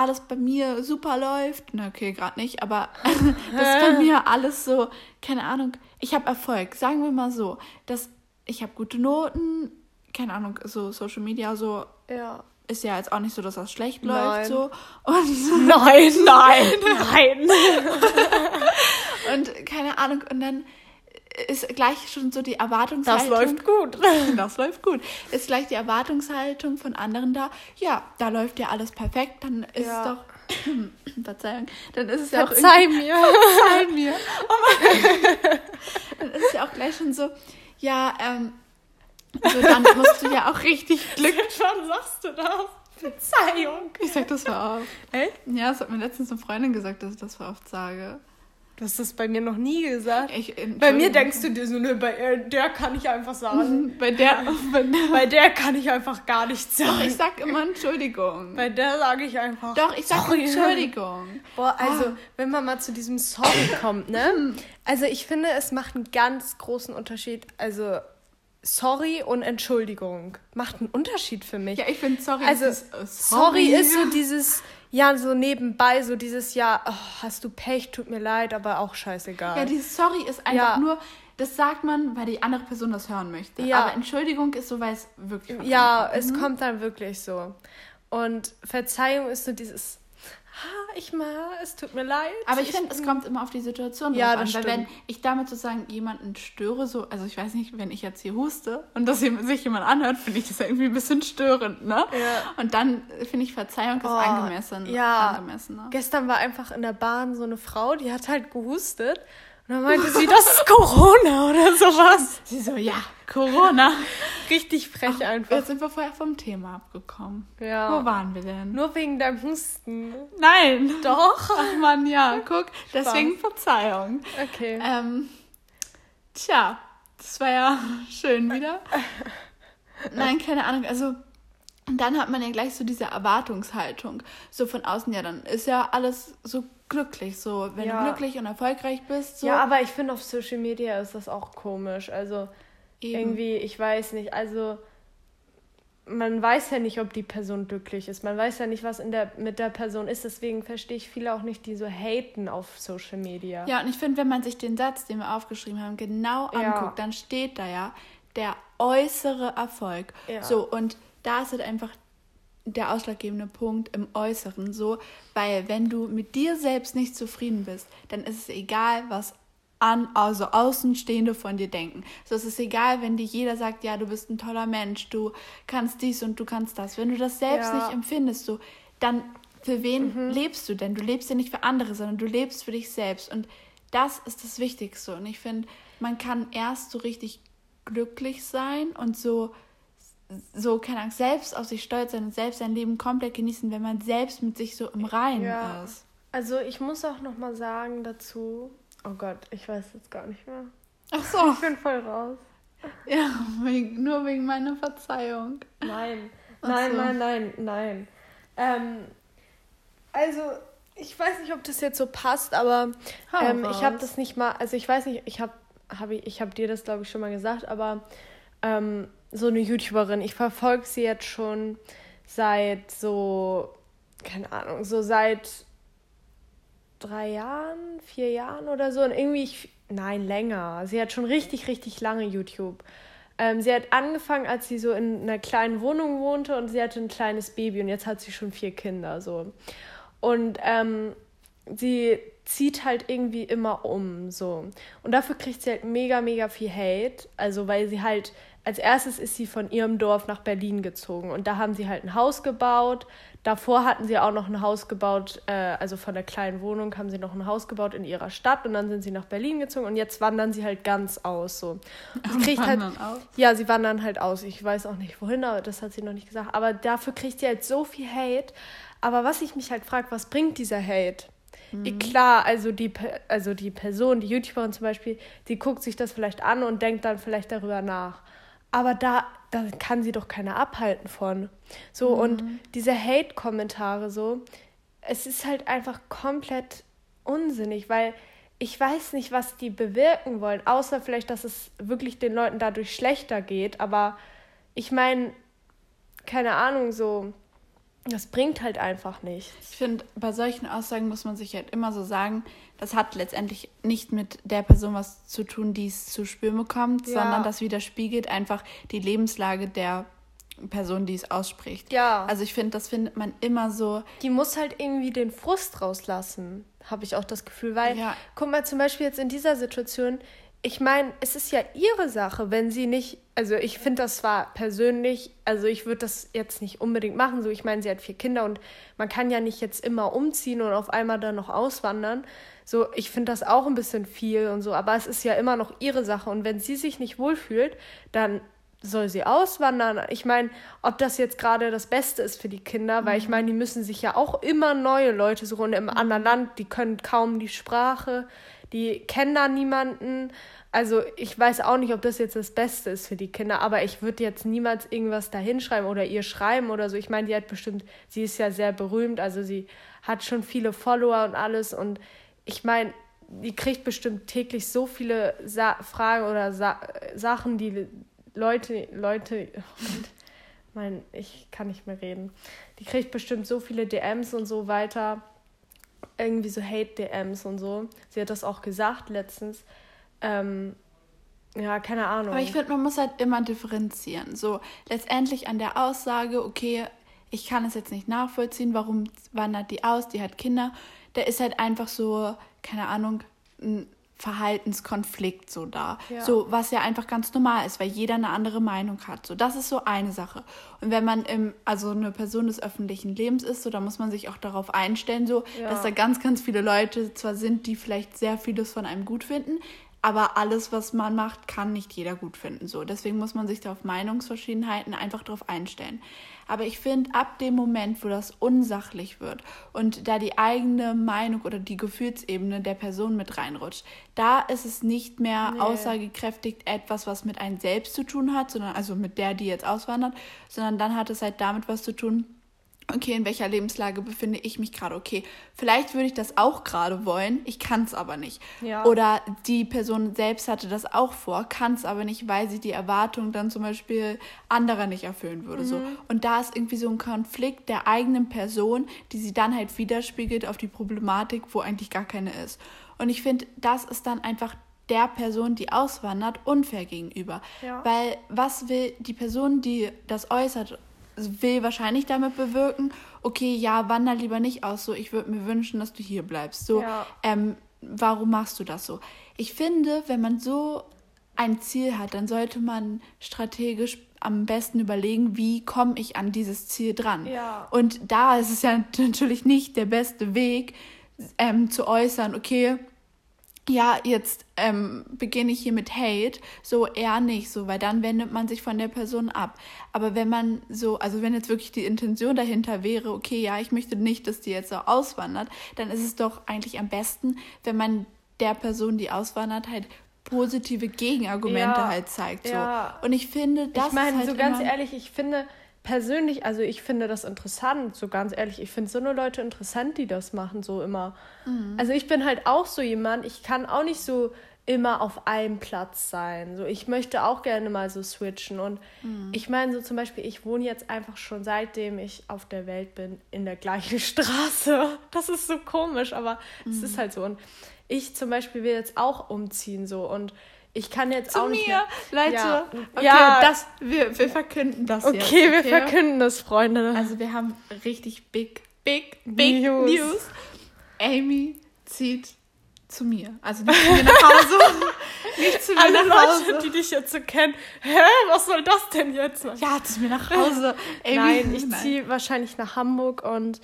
alles bei mir super läuft. Na, okay, gerade nicht, aber dass bei mir alles so, keine Ahnung, ich habe Erfolg. Sagen wir mal so, dass ich habe gute Noten, keine Ahnung, so Social Media so. Ja. Ist ja jetzt auch nicht so, dass das schlecht nein. läuft so. Und nein, nein, nein. und keine Ahnung, und dann ist gleich schon so die Erwartungshaltung. Das läuft gut. Das läuft gut. Ist gleich die Erwartungshaltung von anderen da. Ja, da läuft ja alles perfekt, dann ist ja. es doch. Verzeihung. Dann ist es ja auch. Verzeih mir. Verzeih mir. Oh dann ist es ja auch gleich schon so, ja, ähm, so dann musst du ja auch richtig Glück. Wann sagst du das? Verzeihung. Ich sag das voll oft. Echt? Ja, das hat mir letztens eine Freundin gesagt, dass ich das voll oft sage. Du hast das bei mir noch nie gesagt. Ich, bei mir denkst du dir so, ne, bei äh, der kann ich einfach sagen. Mhm, bei der, bei der kann ich einfach gar nichts sagen. Doch, ich sag immer Entschuldigung. Bei der sage ich einfach. Doch, ich sag sorry. Entschuldigung. Boah, also, ah. wenn man mal zu diesem Sorry kommt, ne? Also, ich finde, es macht einen ganz großen Unterschied. Also, Sorry und Entschuldigung macht einen Unterschied für mich. Ja, ich finde Sorry also, ist, uh, sorry. sorry ist so dieses ja, so nebenbei, so dieses Jahr, oh, hast du Pech, tut mir leid, aber auch scheißegal. Ja, dieses Sorry ist einfach ja. nur, das sagt man, weil die andere Person das hören möchte. Ja. Aber Entschuldigung ist so, weil es wirklich. Ja, kommt. es mhm. kommt dann wirklich so. Und Verzeihung ist so dieses, ich mal, es tut mir leid. Aber ich, finde, es kommt immer auf die Situation ja, drauf an. Weil wenn ich damit sozusagen jemanden störe, so, also ich weiß nicht, wenn ich jetzt hier huste und das sich jemand anhört, finde ich das irgendwie ein bisschen störend, ne? Ja. Und dann finde ich Verzeihung ist oh, angemessen. Ja. Angemessen, ne? Gestern war einfach in der Bahn so eine Frau, die hat halt gehustet. Dann meinte sie, das ist Corona oder sowas. Sie so, ja, Corona. Richtig frech Ach, einfach. Jetzt sind wir vorher vom Thema abgekommen. Ja. Wo waren wir denn? Nur wegen deinem Husten. Nein. Doch. Ach Mann, ja, guck. Deswegen Verzeihung. Okay. Ähm, tja, das war ja schön wieder. Nein, keine Ahnung. Also, und dann hat man ja gleich so diese Erwartungshaltung. So von außen, ja, dann ist ja alles so glücklich. So, wenn Ja. du glücklich und erfolgreich bist, so. Ja, aber ich finde, auf Social Media ist das auch komisch. Also Eben. irgendwie, ich weiß nicht, also man weiß ja nicht, ob die Person glücklich ist. Man weiß ja nicht, was in der, mit der Person ist. Deswegen verstehe ich viele auch nicht, die so haten auf Social Media. Ja, und ich finde, wenn man sich den Satz, den wir aufgeschrieben haben, genau Ja. anguckt, dann steht da ja der äußere Erfolg. Ja. So, und da ist halt einfach der ausschlaggebende Punkt im Äußeren so, weil wenn du mit dir selbst nicht zufrieden bist, dann ist es egal, was an, also Außenstehende von dir denken. So es ist egal, wenn dir jeder sagt, ja, du bist ein toller Mensch, du kannst dies und du kannst das. Wenn du das selbst Ja. nicht empfindest, so, dann für wen lebst du denn? Du lebst ja nicht für andere, sondern du lebst für dich selbst. Und das ist das Wichtigste. Und ich finde, man kann erst so richtig glücklich sein und so, so, keine Ahnung, selbst auf sich stolz sein und selbst sein Leben komplett genießen, wenn man selbst mit sich so im Reinen Ja. ist. Also ich muss auch noch mal sagen dazu, oh Gott, ich weiß jetzt gar nicht mehr. Ach so. Ich bin voll raus. Ja, wegen, nur wegen meiner Verzeihung. Nein, nein, so. nein, nein, nein. Ähm, also, ich weiß nicht, ob das jetzt so passt, aber ähm, ich habe das nicht mal, also ich weiß nicht, ich habe hab ich, ich hab dir das, glaube ich, schon mal gesagt, aber ähm, so eine YouTuberin, ich verfolge sie jetzt schon seit so, keine Ahnung, so seit drei Jahren, vier Jahren oder so. Und irgendwie, ich, nein, länger. Sie hat schon richtig, richtig lange YouTube. Ähm, sie hat angefangen, als sie so in einer kleinen Wohnung wohnte und sie hatte ein kleines Baby und jetzt hat sie schon vier Kinder so. Und ähm, sie zieht halt irgendwie immer um so. Und dafür kriegt sie halt mega, mega viel Hate. Also weil sie halt, als erstes ist sie von ihrem Dorf nach Berlin gezogen und da haben sie halt ein Haus gebaut. Davor hatten sie auch noch ein Haus gebaut, äh, also von der kleinen Wohnung haben sie noch ein Haus gebaut in ihrer Stadt und dann sind sie nach Berlin gezogen und jetzt wandern sie halt ganz aus so. Sie kriegt halt, aus? ja, sie wandern halt aus. Ich weiß auch nicht wohin, aber das hat sie noch nicht gesagt. Aber dafür kriegt sie halt so viel Hate. Aber was ich mich halt frage, was bringt dieser Hate? Eh, Klar, also die, also die Person, die YouTuberin zum Beispiel, die guckt sich das vielleicht an und denkt dann vielleicht darüber nach. Aber da, da kann sie doch keiner abhalten von. So, und diese Hate-Kommentare so, es ist halt einfach komplett unsinnig, weil ich weiß nicht, was die bewirken wollen, außer vielleicht, dass es wirklich den Leuten dadurch schlechter geht. Aber ich meine, keine Ahnung, so, das bringt halt einfach nichts. Ich finde, bei solchen Aussagen muss man sich halt immer so sagen, das hat letztendlich nicht mit der Person was zu tun, die es zu spüren bekommt, Ja. sondern das widerspiegelt einfach die Lebenslage der Person, die es ausspricht. Ja. Also ich finde, das findet man immer so, die muss halt irgendwie den Frust rauslassen, habe ich auch das Gefühl. Weil, Ja. guck mal, zum Beispiel jetzt in dieser Situation, ich meine, es ist ja ihre Sache, wenn sie nicht, also ich finde das zwar persönlich, also ich würde das jetzt nicht unbedingt machen, so ich meine, sie hat vier Kinder und man kann ja nicht jetzt immer umziehen und auf einmal dann noch auswandern. So, ich finde das auch ein bisschen viel und so, aber es ist ja immer noch ihre Sache und wenn sie sich nicht wohlfühlt, dann soll sie auswandern. Ich meine, ob das jetzt gerade das Beste ist für die Kinder, weil ich meine, die müssen sich ja auch immer neue Leute suchen im anderen Land, die können kaum die Sprache, die kennen da niemanden. Also ich weiß auch nicht, ob das jetzt das Beste ist für die Kinder, aber ich würde jetzt niemals irgendwas da hinschreiben oder ihr schreiben oder so. Ich meine, die hat bestimmt, sie ist ja sehr berühmt, also sie hat schon viele Follower und alles und ich meine, die kriegt bestimmt täglich so viele Sa Fragen oder Sa Sachen, die Leute, Leute, mein, ich kann nicht mehr reden. Die kriegt bestimmt so viele DMs und so weiter. Irgendwie so Hate-DMs und so. Sie hat das auch gesagt letztens. Ähm, ja, keine Ahnung. aber ich finde, man muss halt immer differenzieren. So, letztendlich an der Aussage, okay, ich kann es jetzt nicht nachvollziehen, warum wandert die aus, die hat Kinder. Da ist halt einfach so, keine Ahnung, ein Verhaltenskonflikt so da. Ja. So, was ja einfach ganz normal ist, weil jeder eine andere Meinung hat. So, das ist so eine Sache. Und wenn man im, also eine Person des öffentlichen Lebens ist, so, da muss man sich auch darauf einstellen, so, ja. dass da ganz, ganz viele Leute zwar sind, die vielleicht sehr vieles von einem gut finden, aber alles, was man macht, kann nicht jeder gut finden. So, deswegen muss man sich da auf Meinungsverschiedenheiten einfach darauf einstellen. Aber ich finde, ab dem Moment, wo das unsachlich wird und da die eigene Meinung oder die Gefühlsebene der Person mit reinrutscht, da ist es nicht mehr nee. aussagekräftig etwas, was mit einem selbst zu tun hat, sondern also mit der, die jetzt auswandert, sondern dann hat es halt damit was zu tun, okay, in welcher Lebenslage befinde ich mich gerade? Okay, vielleicht würde ich das auch gerade wollen, ich kann es aber nicht. Ja. Oder die Person selbst hatte das auch vor, kann es aber nicht, weil sie die Erwartung dann zum Beispiel anderer nicht erfüllen würde. Mhm. So. Und da ist irgendwie so ein Konflikt der eigenen Person, die sie dann halt widerspiegelt auf die Problematik, wo eigentlich gar keine ist. Und ich finde, das ist dann einfach der Person, die auswandert, unfair gegenüber. Ja. Weil was will die Person, die das äußert will wahrscheinlich damit bewirken, okay, ja, wander lieber nicht aus, so, ich würde mir wünschen, dass du hier bleibst. So, ja. ähm, warum machst du das so? Ich finde, wenn man so ein Ziel hat, dann sollte man strategisch am besten überlegen, wie komme ich an dieses Ziel dran. Ja. Und da ist es ja natürlich nicht der beste Weg, ähm, zu äußern, okay, ja, jetzt ähm, beginne ich hier mit Hate, so eher nicht, so, weil dann wendet man sich von der Person ab. Aber wenn man so, also wenn jetzt wirklich die Intention dahinter wäre, okay, ja, ich möchte nicht, dass die jetzt so auswandert, dann ist es doch eigentlich am besten, wenn man der Person, die auswandert, halt positive Gegenargumente ja, halt zeigt. So. Ja. Und ich finde, das ich meine, halt so ganz ehrlich, ich finde, persönlich, also ich finde das interessant, so ganz ehrlich. Ich finde so eine Leute interessant, die das machen, so immer. Mhm. Also ich bin halt auch so jemand, ich kann auch nicht so immer auf einem Platz sein. So, ich möchte auch gerne mal so switchen. Und mhm. ich meine, so zum Beispiel, ich wohne jetzt einfach schon seitdem ich auf der Welt bin, in der gleichen Straße. Das ist so komisch, aber mhm. es ist halt so. Und ich zum Beispiel will jetzt auch umziehen so und ich kann jetzt Zu auch nicht. Mehr, Leute, ja. okay, ja. Das, wir, wir verkünden das okay, jetzt. Okay, wir verkünden das, Freunde. Also wir haben richtig big, big, big News. News. Amy zieht zu mir. Also nicht zu mir nach Hause. nicht zu mir Alle nach Hause. Leute, die dich jetzt so kennen. Hä, was soll das denn jetzt? Ja, zu mir nach Hause. Amy, nein, ich ziehe wahrscheinlich nach Hamburg und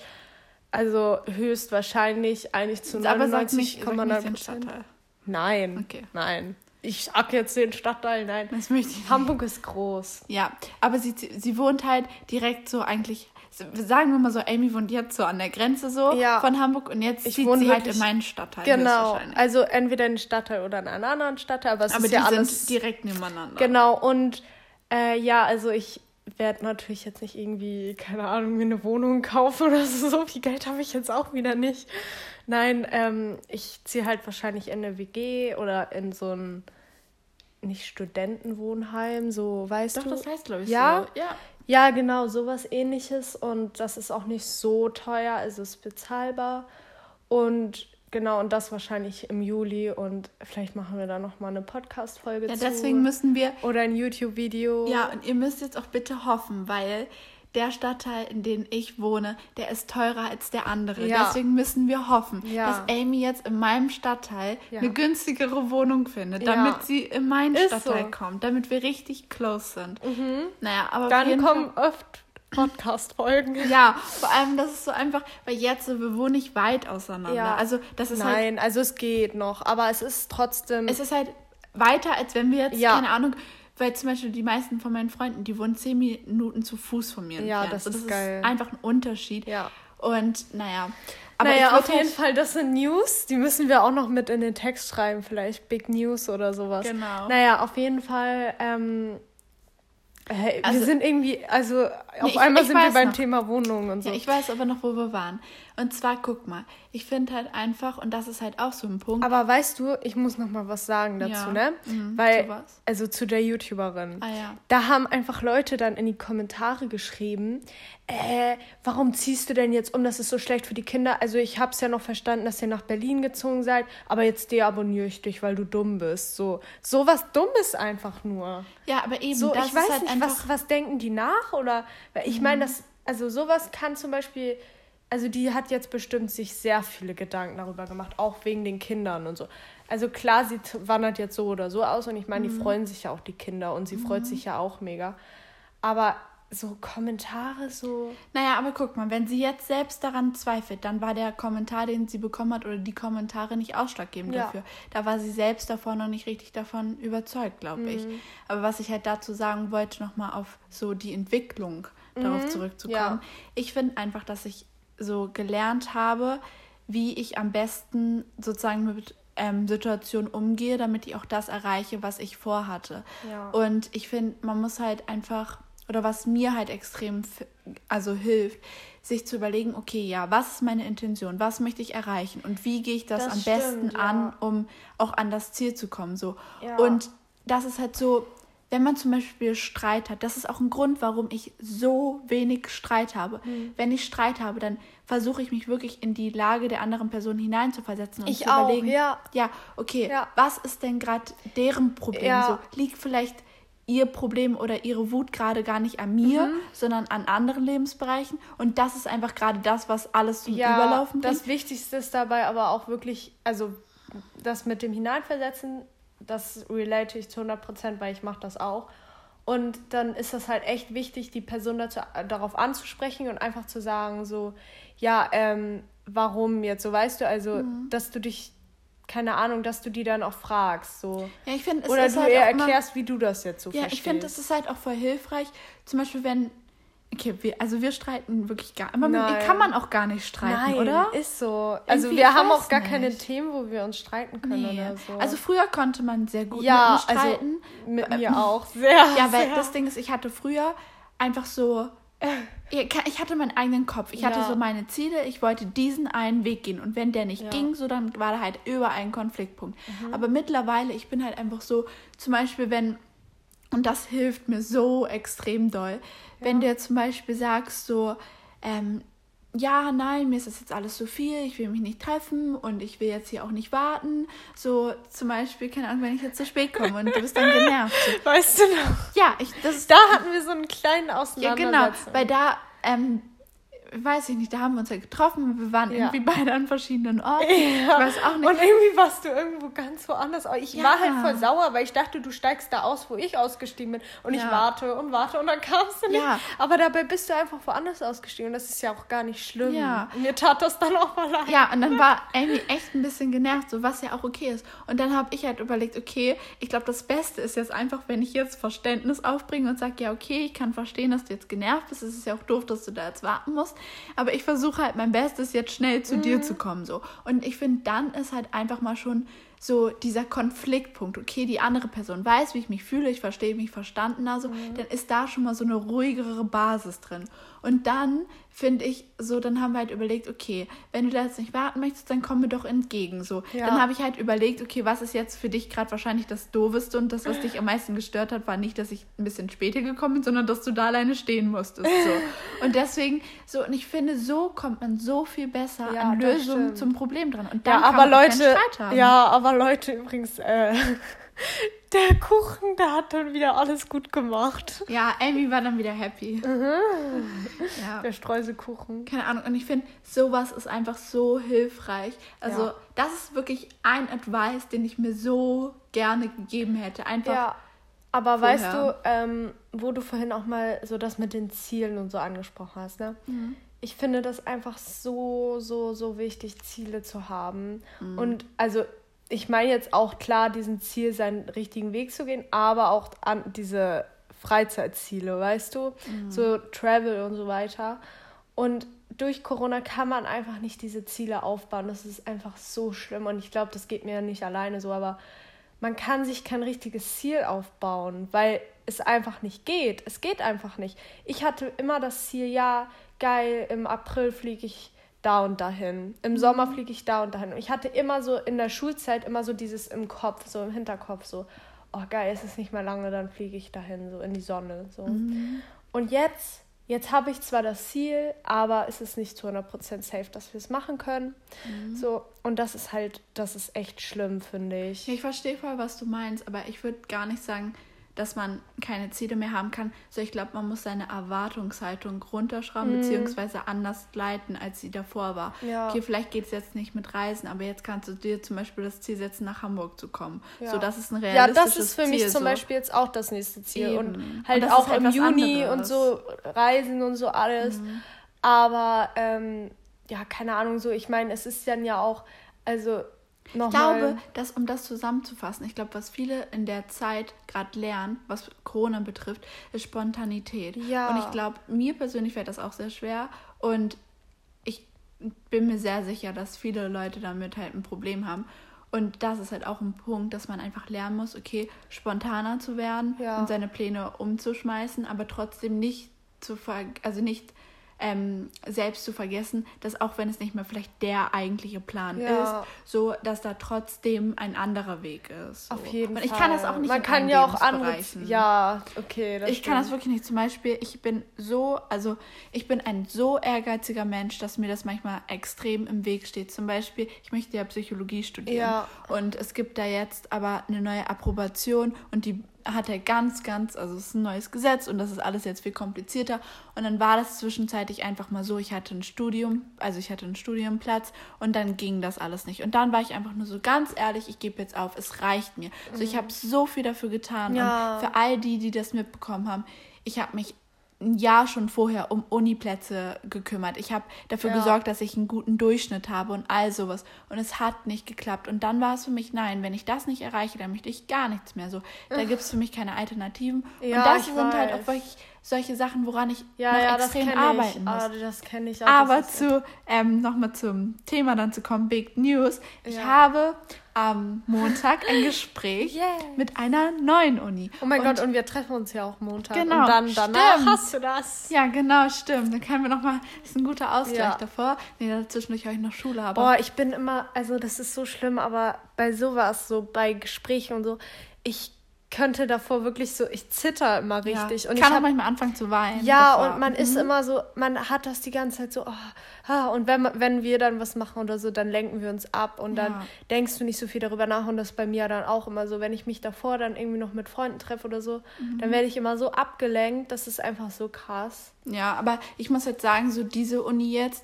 also höchstwahrscheinlich eigentlich zu 99,9 Prozent. Nein. Okay. Nein ich sag jetzt den Stadtteil, nein. Das möchte ich Hamburg ist groß. Ja, aber sie, sie wohnt halt direkt so eigentlich, sagen wir mal so, Amy wohnt jetzt so an der Grenze so ja. von Hamburg und jetzt ich zieht wohne sie halt in meinen Stadtteil. Genau, also entweder in den Stadtteil oder in einen anderen Stadtteil, aber es aber ist ja alles direkt nebeneinander. Genau, und äh, ja, also ich werde natürlich jetzt nicht irgendwie, keine Ahnung, mir eine Wohnung kaufen oder so. So viel Geld habe ich jetzt auch wieder nicht. Nein, ähm, ich ziehe halt wahrscheinlich in eine WG oder in so ein nicht Studentenwohnheim, so weißt Doch, du. Doch, das heißt, glaube ich, ja? so. Ja. Ja, genau, sowas ähnliches. Und das ist auch nicht so teuer, also ist bezahlbar. Und genau, und das wahrscheinlich im Juli. Und vielleicht machen wir da nochmal eine Podcast-Folge ja, zu. Ja, deswegen müssen wir. Oder ein YouTube-Video. Ja, und ihr müsst jetzt auch bitte hoffen, weil der Stadtteil, in dem ich wohne, der ist teurer als der andere. Ja. Deswegen müssen wir hoffen, ja. dass Amy jetzt in meinem Stadtteil ja. eine günstigere Wohnung findet, damit sie in meinen ist Stadtteil so. kommt, damit wir richtig close sind. Mhm. Naja, aber dann kommen Fall, oft Podcast-Folgen. Ja, vor allem, das ist so einfach, weil jetzt wir wohnen nicht weit auseinander. Ja. Also das ist halt Nein, halt, also es geht noch, aber es ist trotzdem. Es ist halt weiter, als wenn wir jetzt, keine Ahnung, weil zum Beispiel die meisten von meinen Freunden, die wohnen zehn Minuten zu Fuß von mir ja, entfernt. Ja, das, ist das geil. ist einfach ein Unterschied. Ja. Und naja. Aber naja, auf jeden halt Fall, das sind News. Die müssen wir auch noch mit in den Text schreiben, vielleicht Big News oder sowas. Genau. Naja, auf jeden Fall ähm, Hey, also, wir sind irgendwie, also auf ich, einmal ich sind wir beim noch. Thema Wohnungen und so. Ja, ich weiß aber noch, wo wir waren. Und zwar, guck mal, ich finde halt einfach, und das ist halt auch so ein Punkt. Aber weißt du, ich muss noch mal was sagen dazu, ja. ne? Mhm, Weil, zu also zu der YouTuberin. Ah, ja. Da haben einfach Leute dann in die Kommentare geschrieben, äh, warum ziehst du denn jetzt um? Das ist so schlecht für die Kinder. Also ich habe es ja noch verstanden, dass ihr nach Berlin gezogen seid, aber jetzt deabonniere ich dich, weil du dumm bist. So, so was Dummes einfach nur. Ja, aber eben. So, ich weiß halt nicht, was, was denken die nach? Oder, ich mhm. meine, das, also sowas kann zum Beispiel also die hat jetzt bestimmt sich sehr viele Gedanken darüber gemacht, auch wegen den Kindern und so. Also klar, sie wandert jetzt so oder so aus und ich meine, die Mhm. freuen sich ja auch die Kinder und sie freut sich ja auch mega. Aber so Kommentare, so. Naja, aber guck mal, wenn sie jetzt selbst daran zweifelt, dann war der Kommentar, den sie bekommen hat, oder die Kommentare nicht ausschlaggebend Ja. dafür. Da war sie selbst davon noch nicht richtig davon überzeugt, glaube ich. Aber was ich halt dazu sagen wollte, nochmal auf so die Entwicklung darauf zurückzukommen. Ja. Ich finde einfach, dass ich so gelernt habe, wie ich am besten sozusagen mit ähm, Situationen umgehe, damit ich auch das erreiche, was ich vorhatte. Ja. Und ich finde, man muss halt einfach, oder was mir halt extrem also hilft, sich zu überlegen, okay, ja, was ist meine Intention, was möchte ich erreichen und wie gehe ich das, Das am stimmt, besten ja. an, um auch an das Ziel zu kommen. So. Ja. Und das ist halt so, wenn man zum Beispiel Streit hat, das ist auch ein Grund, warum ich so wenig Streit habe. Hm. Wenn ich Streit habe, dann versuche ich mich wirklich in die Lage der anderen Person hineinzuversetzen und Ich zu auch, überlegen, ja. ja, okay, Ja. was ist denn gerade deren Problem? Ja. So, liegt vielleicht ihr Problem oder ihre Wut gerade gar nicht an mir, Mhm. sondern an anderen Lebensbereichen. Und das ist einfach gerade das, was alles zum Ja, Überlaufen bringt. das Wichtigste ist dabei aber auch wirklich, also das mit dem Hineinversetzen, das relate ich zu 100 Prozent, weil ich mache das auch. Und dann ist das halt echt wichtig, die Person dazu, darauf anzusprechen und einfach zu sagen, so, ja, ähm, warum jetzt, so weißt du, also, Mhm. dass du dich, keine Ahnung, dass du die dann auch fragst, so. ja, ich finde, es Oder du halt ihr auch immer- erklärst, wie du das jetzt so Ja, verstehst. ich finde, das ist halt auch voll hilfreich. Zum Beispiel, wenn. Okay, wir, also wir streiten wirklich gar. Aber mit mir Nein. kann man auch gar nicht streiten, Nein, oder? ist so. Also Irgendwie, wir haben auch gar keine nicht. Themen, wo wir uns streiten können Nee. oder so. Also früher konnte man sehr gut ja, mit mir streiten. also mit mir auch sehr. ja, weil sehr. das Ding ist, ich hatte früher einfach so. Ich ich hatte meinen eigenen Kopf. Ich hatte Ja. so meine Ziele. Ich wollte diesen einen Weg gehen. Und wenn der nicht Ja. ging, so dann war da halt überall ein Konfliktpunkt. Mhm. Aber mittlerweile, ich bin halt einfach so, zum Beispiel, wenn, und das hilft mir so extrem doll, wenn du jetzt zum Beispiel sagst, so, ähm, ja, nein, mir ist das jetzt alles so viel, ich will mich nicht treffen und ich will jetzt hier auch nicht warten. So zum Beispiel, keine Ahnung, wenn ich jetzt zu spät komme und du bist dann genervt. Weißt du noch? ja, ich, das ist Da hatten wir so einen kleinen ja, genau, Auseinandersetzung. weil da, ähm, weiß ich nicht, da haben wir uns ja getroffen, wir waren Ja. irgendwie beide an verschiedenen Orten. Ja. Ich weiß auch nicht. Und irgendwie warst du irgendwo ganz woanders. Aber ich Ja. war halt voll sauer, weil ich dachte, du steigst da aus, wo ich ausgestiegen bin. Und ich warte und warte und dann kamst du nicht. Ja. Aber dabei bist du einfach woanders ausgestiegen. Und das ist ja auch gar nicht schlimm. Ja. Mir tat das dann auch mal leid. Ja, und dann war Amy echt ein bisschen genervt, so was ja auch okay ist. Und dann habe ich halt überlegt, okay, ich glaube, das Beste ist jetzt einfach, wenn ich jetzt Verständnis aufbringe und sage, ja, okay, ich kann verstehen, dass du jetzt genervt bist. Es ist ja auch doof, dass du da jetzt warten musst. Aber ich versuche halt mein Bestes, jetzt schnell zu dir zu kommen. so. Und ich finde, dann ist halt einfach mal schon so dieser Konfliktpunkt. Okay, die andere Person weiß, wie ich mich fühle, ich verstehe mich verstanden, also dann ist da schon mal so eine ruhigere Basis drin. Und dann finde ich so, dann haben wir halt überlegt, okay, wenn du da jetzt nicht warten möchtest, dann komm mir doch entgegen. So, Ja. dann habe ich halt überlegt, okay, was ist jetzt für dich gerade wahrscheinlich das Doofeste und das, was dich am meisten gestört hat, war nicht, dass ich ein bisschen später gekommen bin, sondern dass du da alleine stehen musstest. So. Und deswegen, so, und ich finde, so kommt man so viel besser Ja, an Lösungen stimmt. zum Problem dran. Und Ja, dann kann aber Leute, ja, aber Leute übrigens, äh, der Kuchen, der hat dann wieder alles gut gemacht. Ja, Amy war dann wieder happy. Ja. Der Streuselkuchen. Keine Ahnung. Und ich finde, sowas ist einfach so hilfreich. Also, Ja. das ist wirklich ein Advice, den ich mir so gerne gegeben hätte. Einfach. Ja, aber vorher. weißt du, ähm, wo du vorhin auch mal so das mit den Zielen und so angesprochen hast, ne? Mhm. Ich finde das einfach so, so, so wichtig, Ziele zu haben. Mhm. Und also, ich meine jetzt auch klar, diesen Ziel seinen richtigen Weg zu gehen, aber auch an diese Freizeitziele, weißt du? Mhm. So Travel und so weiter. Und durch Corona kann man einfach nicht diese Ziele aufbauen. Das ist einfach so schlimm. Und ich glaube, das geht mir ja nicht alleine so, aber man kann sich kein richtiges Ziel aufbauen, weil es einfach nicht geht. Es geht einfach nicht. Ich hatte immer das Ziel, ja, geil, im April fliege ich da und dahin. Im Sommer fliege ich da und dahin. Und ich hatte immer so in der Schulzeit immer so dieses im Kopf, so im Hinterkopf, so, oh geil, es ist nicht mehr lange, dann fliege ich dahin, so in die Sonne. So. Und jetzt, jetzt habe ich zwar das Ziel, aber es ist nicht zu 100% safe, dass wir es machen können. So, und das ist halt, das ist echt schlimm, finde ich. Ich verstehe voll, was du meinst, aber ich würde gar nicht sagen, dass man keine Ziele mehr haben kann. So, ich glaube, man muss seine Erwartungshaltung runterschrauben, Mhm. beziehungsweise anders leiten, als sie davor war. Ja. Okay, vielleicht geht es jetzt nicht mit Reisen, aber jetzt kannst du dir zum Beispiel das Ziel setzen, nach Hamburg zu kommen. Ja. So, das ist ein Ja, realistisches das ist für mich Ziel, zum so. Beispiel jetzt auch das nächste Ziel. Eben. Und Und halt das auch halt im Juni und anderes. Mhm. so Reisen und so alles. Aber ähm, ja, keine Ahnung, so, ich meine, es ist dann ja auch, also Ich nochmal. glaube, dass, um das zusammenzufassen, ich glaube, was viele in der Zeit gerade lernen, was Corona betrifft, ist Spontanität. Ja. Und ich glaube, mir persönlich fällt das auch sehr schwer. Und ich bin mir sehr sicher, dass viele Leute damit halt ein Problem haben. Und das ist halt auch ein Punkt, dass man einfach lernen muss, okay, spontaner zu werden Ja. und seine Pläne umzuschmeißen, aber trotzdem nicht zu ver also nicht ähm, selbst zu vergessen, dass auch wenn es nicht mehr vielleicht der eigentliche Plan Ja. ist, so dass da trotzdem ein anderer Weg ist. So. Auf jeden und Fall. ich kann das auch nicht Man kann ja auch andere. Ja, okay. Ich kann das stimmt. wirklich nicht. Zum Beispiel, ich bin so, also ich bin ein so ehrgeiziger Mensch, dass mir das manchmal extrem im Weg steht. Zum Beispiel, ich möchte ja Psychologie studieren. Ja. Und es gibt da jetzt aber eine neue Approbation und die hat er ganz, ganz, also es ist ein neues Gesetz und das ist alles jetzt viel komplizierter. Und dann war das zwischenzeitlich einfach mal so, ich hatte ein Studium, also ich hatte einen Studienplatz und dann ging das alles nicht. Und dann war ich einfach nur so ganz ehrlich, ich gebe jetzt auf, es reicht mir. So, ich habe so viel dafür getan. Ja. Und für all die, die das mitbekommen haben, ich habe mich ein Jahr schon vorher um Uniplätze gekümmert. Ich habe dafür Ja. gesorgt, dass ich einen guten Durchschnitt habe und all sowas. Und es hat nicht geklappt. Und dann war es für mich, nein, wenn ich das nicht erreiche, dann möchte ich gar nichts mehr. So, da gibt es für mich keine Alternativen. Ja, und das sind halt weiß. auch wirklich solche Sachen, woran ich Ja, noch ja, extrem arbeiten ich. muss. Ah, das kenne ich auch. Aber zu, ähm, nochmal zum Thema dann zu kommen, Big News. Ich habe am Montag ein Gespräch Yeah. mit einer neuen Uni. Oh mein Und- Gott, und wir treffen uns ja auch Montag. Genau, Und dann danach stimmt. hast du das. Ja, genau, stimmt. Dann können wir nochmal, das ist ein guter Ausgleich Ja. davor. Nee, dazwischendurch habe ich noch Schule, aber. Boah, ich bin immer, also das ist so schlimm, aber bei sowas, so bei Gesprächen und so, ich könnte davor wirklich so, ich zitter immer ja. richtig. ich Und kann ich auch hab, manchmal anfangen zu weinen. ja, davor. und man ist Mhm. immer so, man hat das die ganze Zeit so, oh, ah, und wenn, wenn wir dann was machen oder so, dann lenken wir uns ab und dann Ja. denkst du nicht so viel darüber nach und das ist bei mir dann auch immer so, wenn ich mich davor dann irgendwie noch mit Freunden treffe oder so, Mhm. dann werde ich immer so abgelenkt, das ist einfach so krass. Ja, aber ich muss jetzt sagen, so diese Uni jetzt,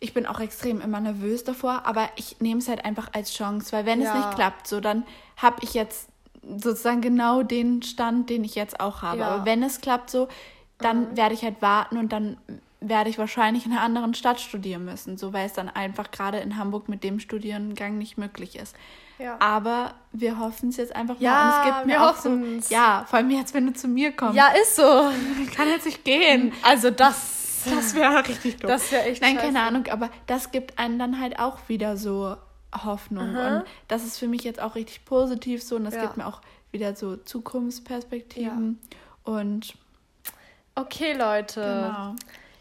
ich bin auch extrem immer nervös davor, aber ich nehme es halt einfach als Chance, weil wenn es Ja. nicht klappt, so dann habe ich jetzt sozusagen genau den Stand, den ich jetzt auch habe. Ja. Aber wenn es klappt so, dann werde ich halt warten und dann werde ich wahrscheinlich in einer anderen Stadt studieren müssen, so weil es dann einfach gerade in Hamburg mit dem Studiengang nicht möglich ist. Ja. Aber wir hoffen es jetzt einfach mal. Ja, und es gibt mir auch so, hoffen's. ja, vor allem jetzt, wenn du zu mir kommst. Ja, ist so. kann jetzt nicht gehen. Also das, Das wäre richtig doof. das wäre echt Nein, scheiße. keine Ahnung, aber das gibt einem dann halt auch wieder so Hoffnung. Aha. Und das ist für mich jetzt auch richtig positiv so und das Ja. gibt mir auch wieder so Zukunftsperspektiven. Und Okay, Leute. genau.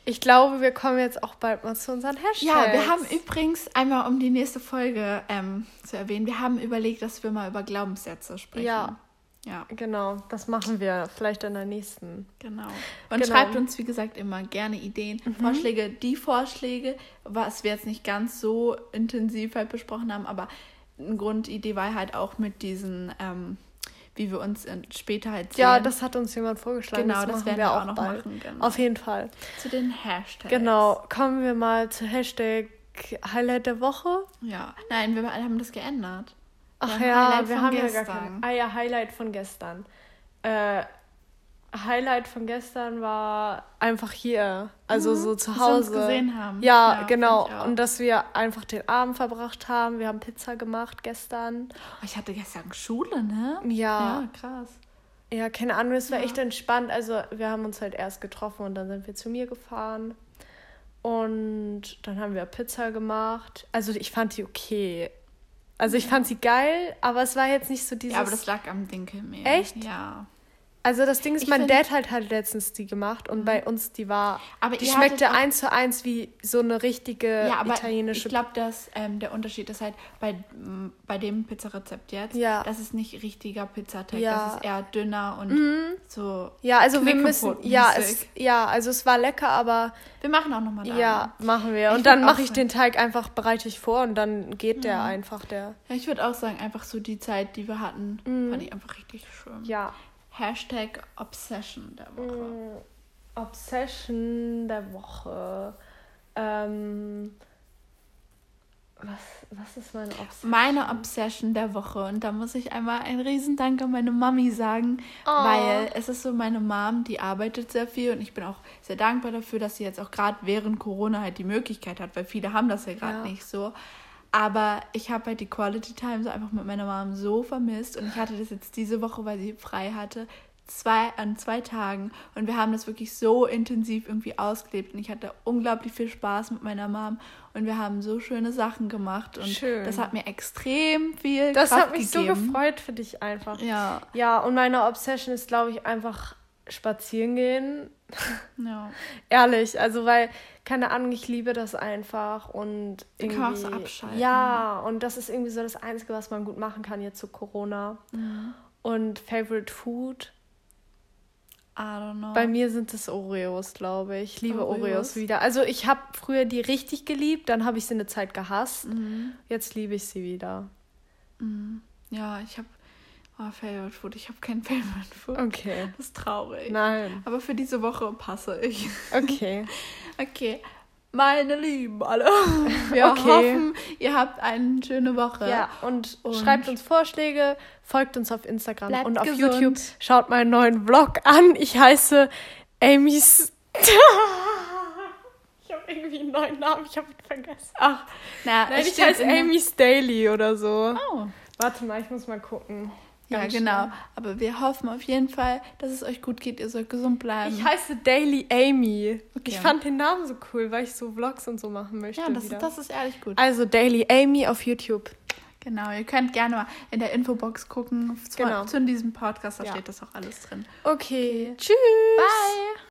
Ich glaube, wir kommen jetzt auch bald mal zu unseren Hashtags. Ja, wir haben übrigens einmal, um die nächste Folge ähm, zu erwähnen, wir haben überlegt, dass wir mal über Glaubenssätze sprechen. Ja. Ja, Genau, das machen wir vielleicht in der nächsten. genau. Und Genau. schreibt uns, wie gesagt, immer gerne Ideen, Vorschläge, die Vorschläge, was wir jetzt nicht ganz so intensiv halt besprochen haben, aber eine Grundidee war halt auch mit diesen, ähm, wie wir uns später halt sehen. Ja, das hat uns jemand vorgeschlagen. Genau, das, das werden wir wir auch auch noch bald. machen, genau. Auf jeden Fall. zu den Hashtags. Genau, kommen wir mal zu Hashtag Highlight der Woche. Ja, nein, wir haben das geändert. Ach Ja, Highlight wir haben ja gar gestern. kein. Ah ja, Highlight von gestern. Äh, Highlight von gestern war einfach hier, also so zu Mhm. dass wir uns Hause. gesehen haben. Ja, Ja, genau. Und dass wir einfach den Abend verbracht haben. Wir haben Pizza gemacht gestern. Oh, ich hatte gestern Schule, ne? Ja. Ja, krass. Ja, keine Ahnung, es war Ja. echt entspannt. Also wir haben uns halt erst getroffen und dann sind wir zu mir gefahren. Und dann haben wir Pizza gemacht. Also ich fand die okay. Also ich fand sie geil, aber es war jetzt nicht so dieses... Ja, aber das lag am Dinkelmehl. Echt? Ja. Also das Ding ist, Ich mein Mhm. Dad hat halt letztens die gemacht und bei uns die war... Aber die schmeckte eins zu eins wie so eine richtige Ja, aber italienische... ich glaube, dass ähm, der Unterschied ist halt bei, m, bei dem Pizzarezept jetzt, Ja. das ist nicht richtiger Pizzateig, Ja. Mhm. das ist eher dünner und so. ja, also wir müssen... Ja, es, ja, also es war lecker, aber... Wir machen auch nochmal da. Ja, machen wir. Ich Und dann mache ich den Teig einfach, bereite ich vor und dann geht der einfach, der. Ja, ich würde auch sagen, einfach so die Zeit, die wir hatten, fand ich einfach richtig schön. Ja. Hashtag Obsession der Woche. Mm, Obsession der Woche. Ähm, was, was ist meine Obsession? Meine Obsession der Woche. Und da muss ich einmal einen Riesendank an meine Mami sagen, Oh. weil es ist so meine Mom, die arbeitet sehr viel und ich bin auch sehr dankbar dafür, dass sie jetzt auch gerade während Corona halt die Möglichkeit hat, weil viele haben das ja gerade Ja. nicht so. Aber ich habe halt die Quality Time so einfach mit meiner Mom so vermisst und ich hatte das jetzt diese Woche, weil sie frei hatte, zwei an zwei Tagen und wir haben das wirklich so intensiv irgendwie ausgelebt und ich hatte unglaublich viel Spaß mit meiner Mom und wir haben so schöne Sachen gemacht und Schön. das hat mir extrem viel Das Kraft hat mich gegeben. so gefreut für dich einfach. Ja, Ja, und meine Obsession ist, glaube ich, einfach spazieren gehen. ja. Ehrlich, also weil, keine Ahnung, ich liebe das einfach und irgendwie. kann man auch so abschalten. Ja, und das ist irgendwie so das Einzige, was man gut machen kann jetzt zu Corona. Mhm. Und Favorite Food. I don't know. Bei mir sind es Oreos, glaube ich. Ich liebe Oreos, Oreos? wieder. Also ich habe früher die richtig geliebt, dann habe ich sie eine Zeit gehasst. Mhm. Jetzt liebe ich sie wieder. Mhm. Ja, ich habe oh, Favorite Food. Ich habe kein Favorite Food. Okay. Das ist traurig. Nein. Aber für diese Woche passe ich. Okay. Okay. Meine Lieben alle. Wir Okay. hoffen, ihr habt eine schöne Woche. Ja, und, Und- schreibt uns Vorschläge, folgt uns auf Instagram und auf gesund. YouTube. Schaut meinen neuen Vlog an. Ich heiße Amy's. ich habe irgendwie einen neuen Namen, ich habe ihn vergessen. Ach, na, Nein, ich heiße Amy's Daily oder so. Oh. Warte mal, ich muss mal gucken. Ja, genau. schnell. Aber wir hoffen auf jeden Fall, dass es euch gut geht. Ihr sollt gesund bleiben. Ich heiße Daily Amy. Okay. Ich fand den Namen so cool, weil ich so Vlogs und so machen möchte. ja, das, wieder. das ist ehrlich gut. Also Daily Amy auf YouTube. Genau, ihr könnt gerne mal in der Infobox gucken zu, Genau. zu diesem Podcast, da Ja. steht das auch alles drin. Okay. Tschüss. Bye!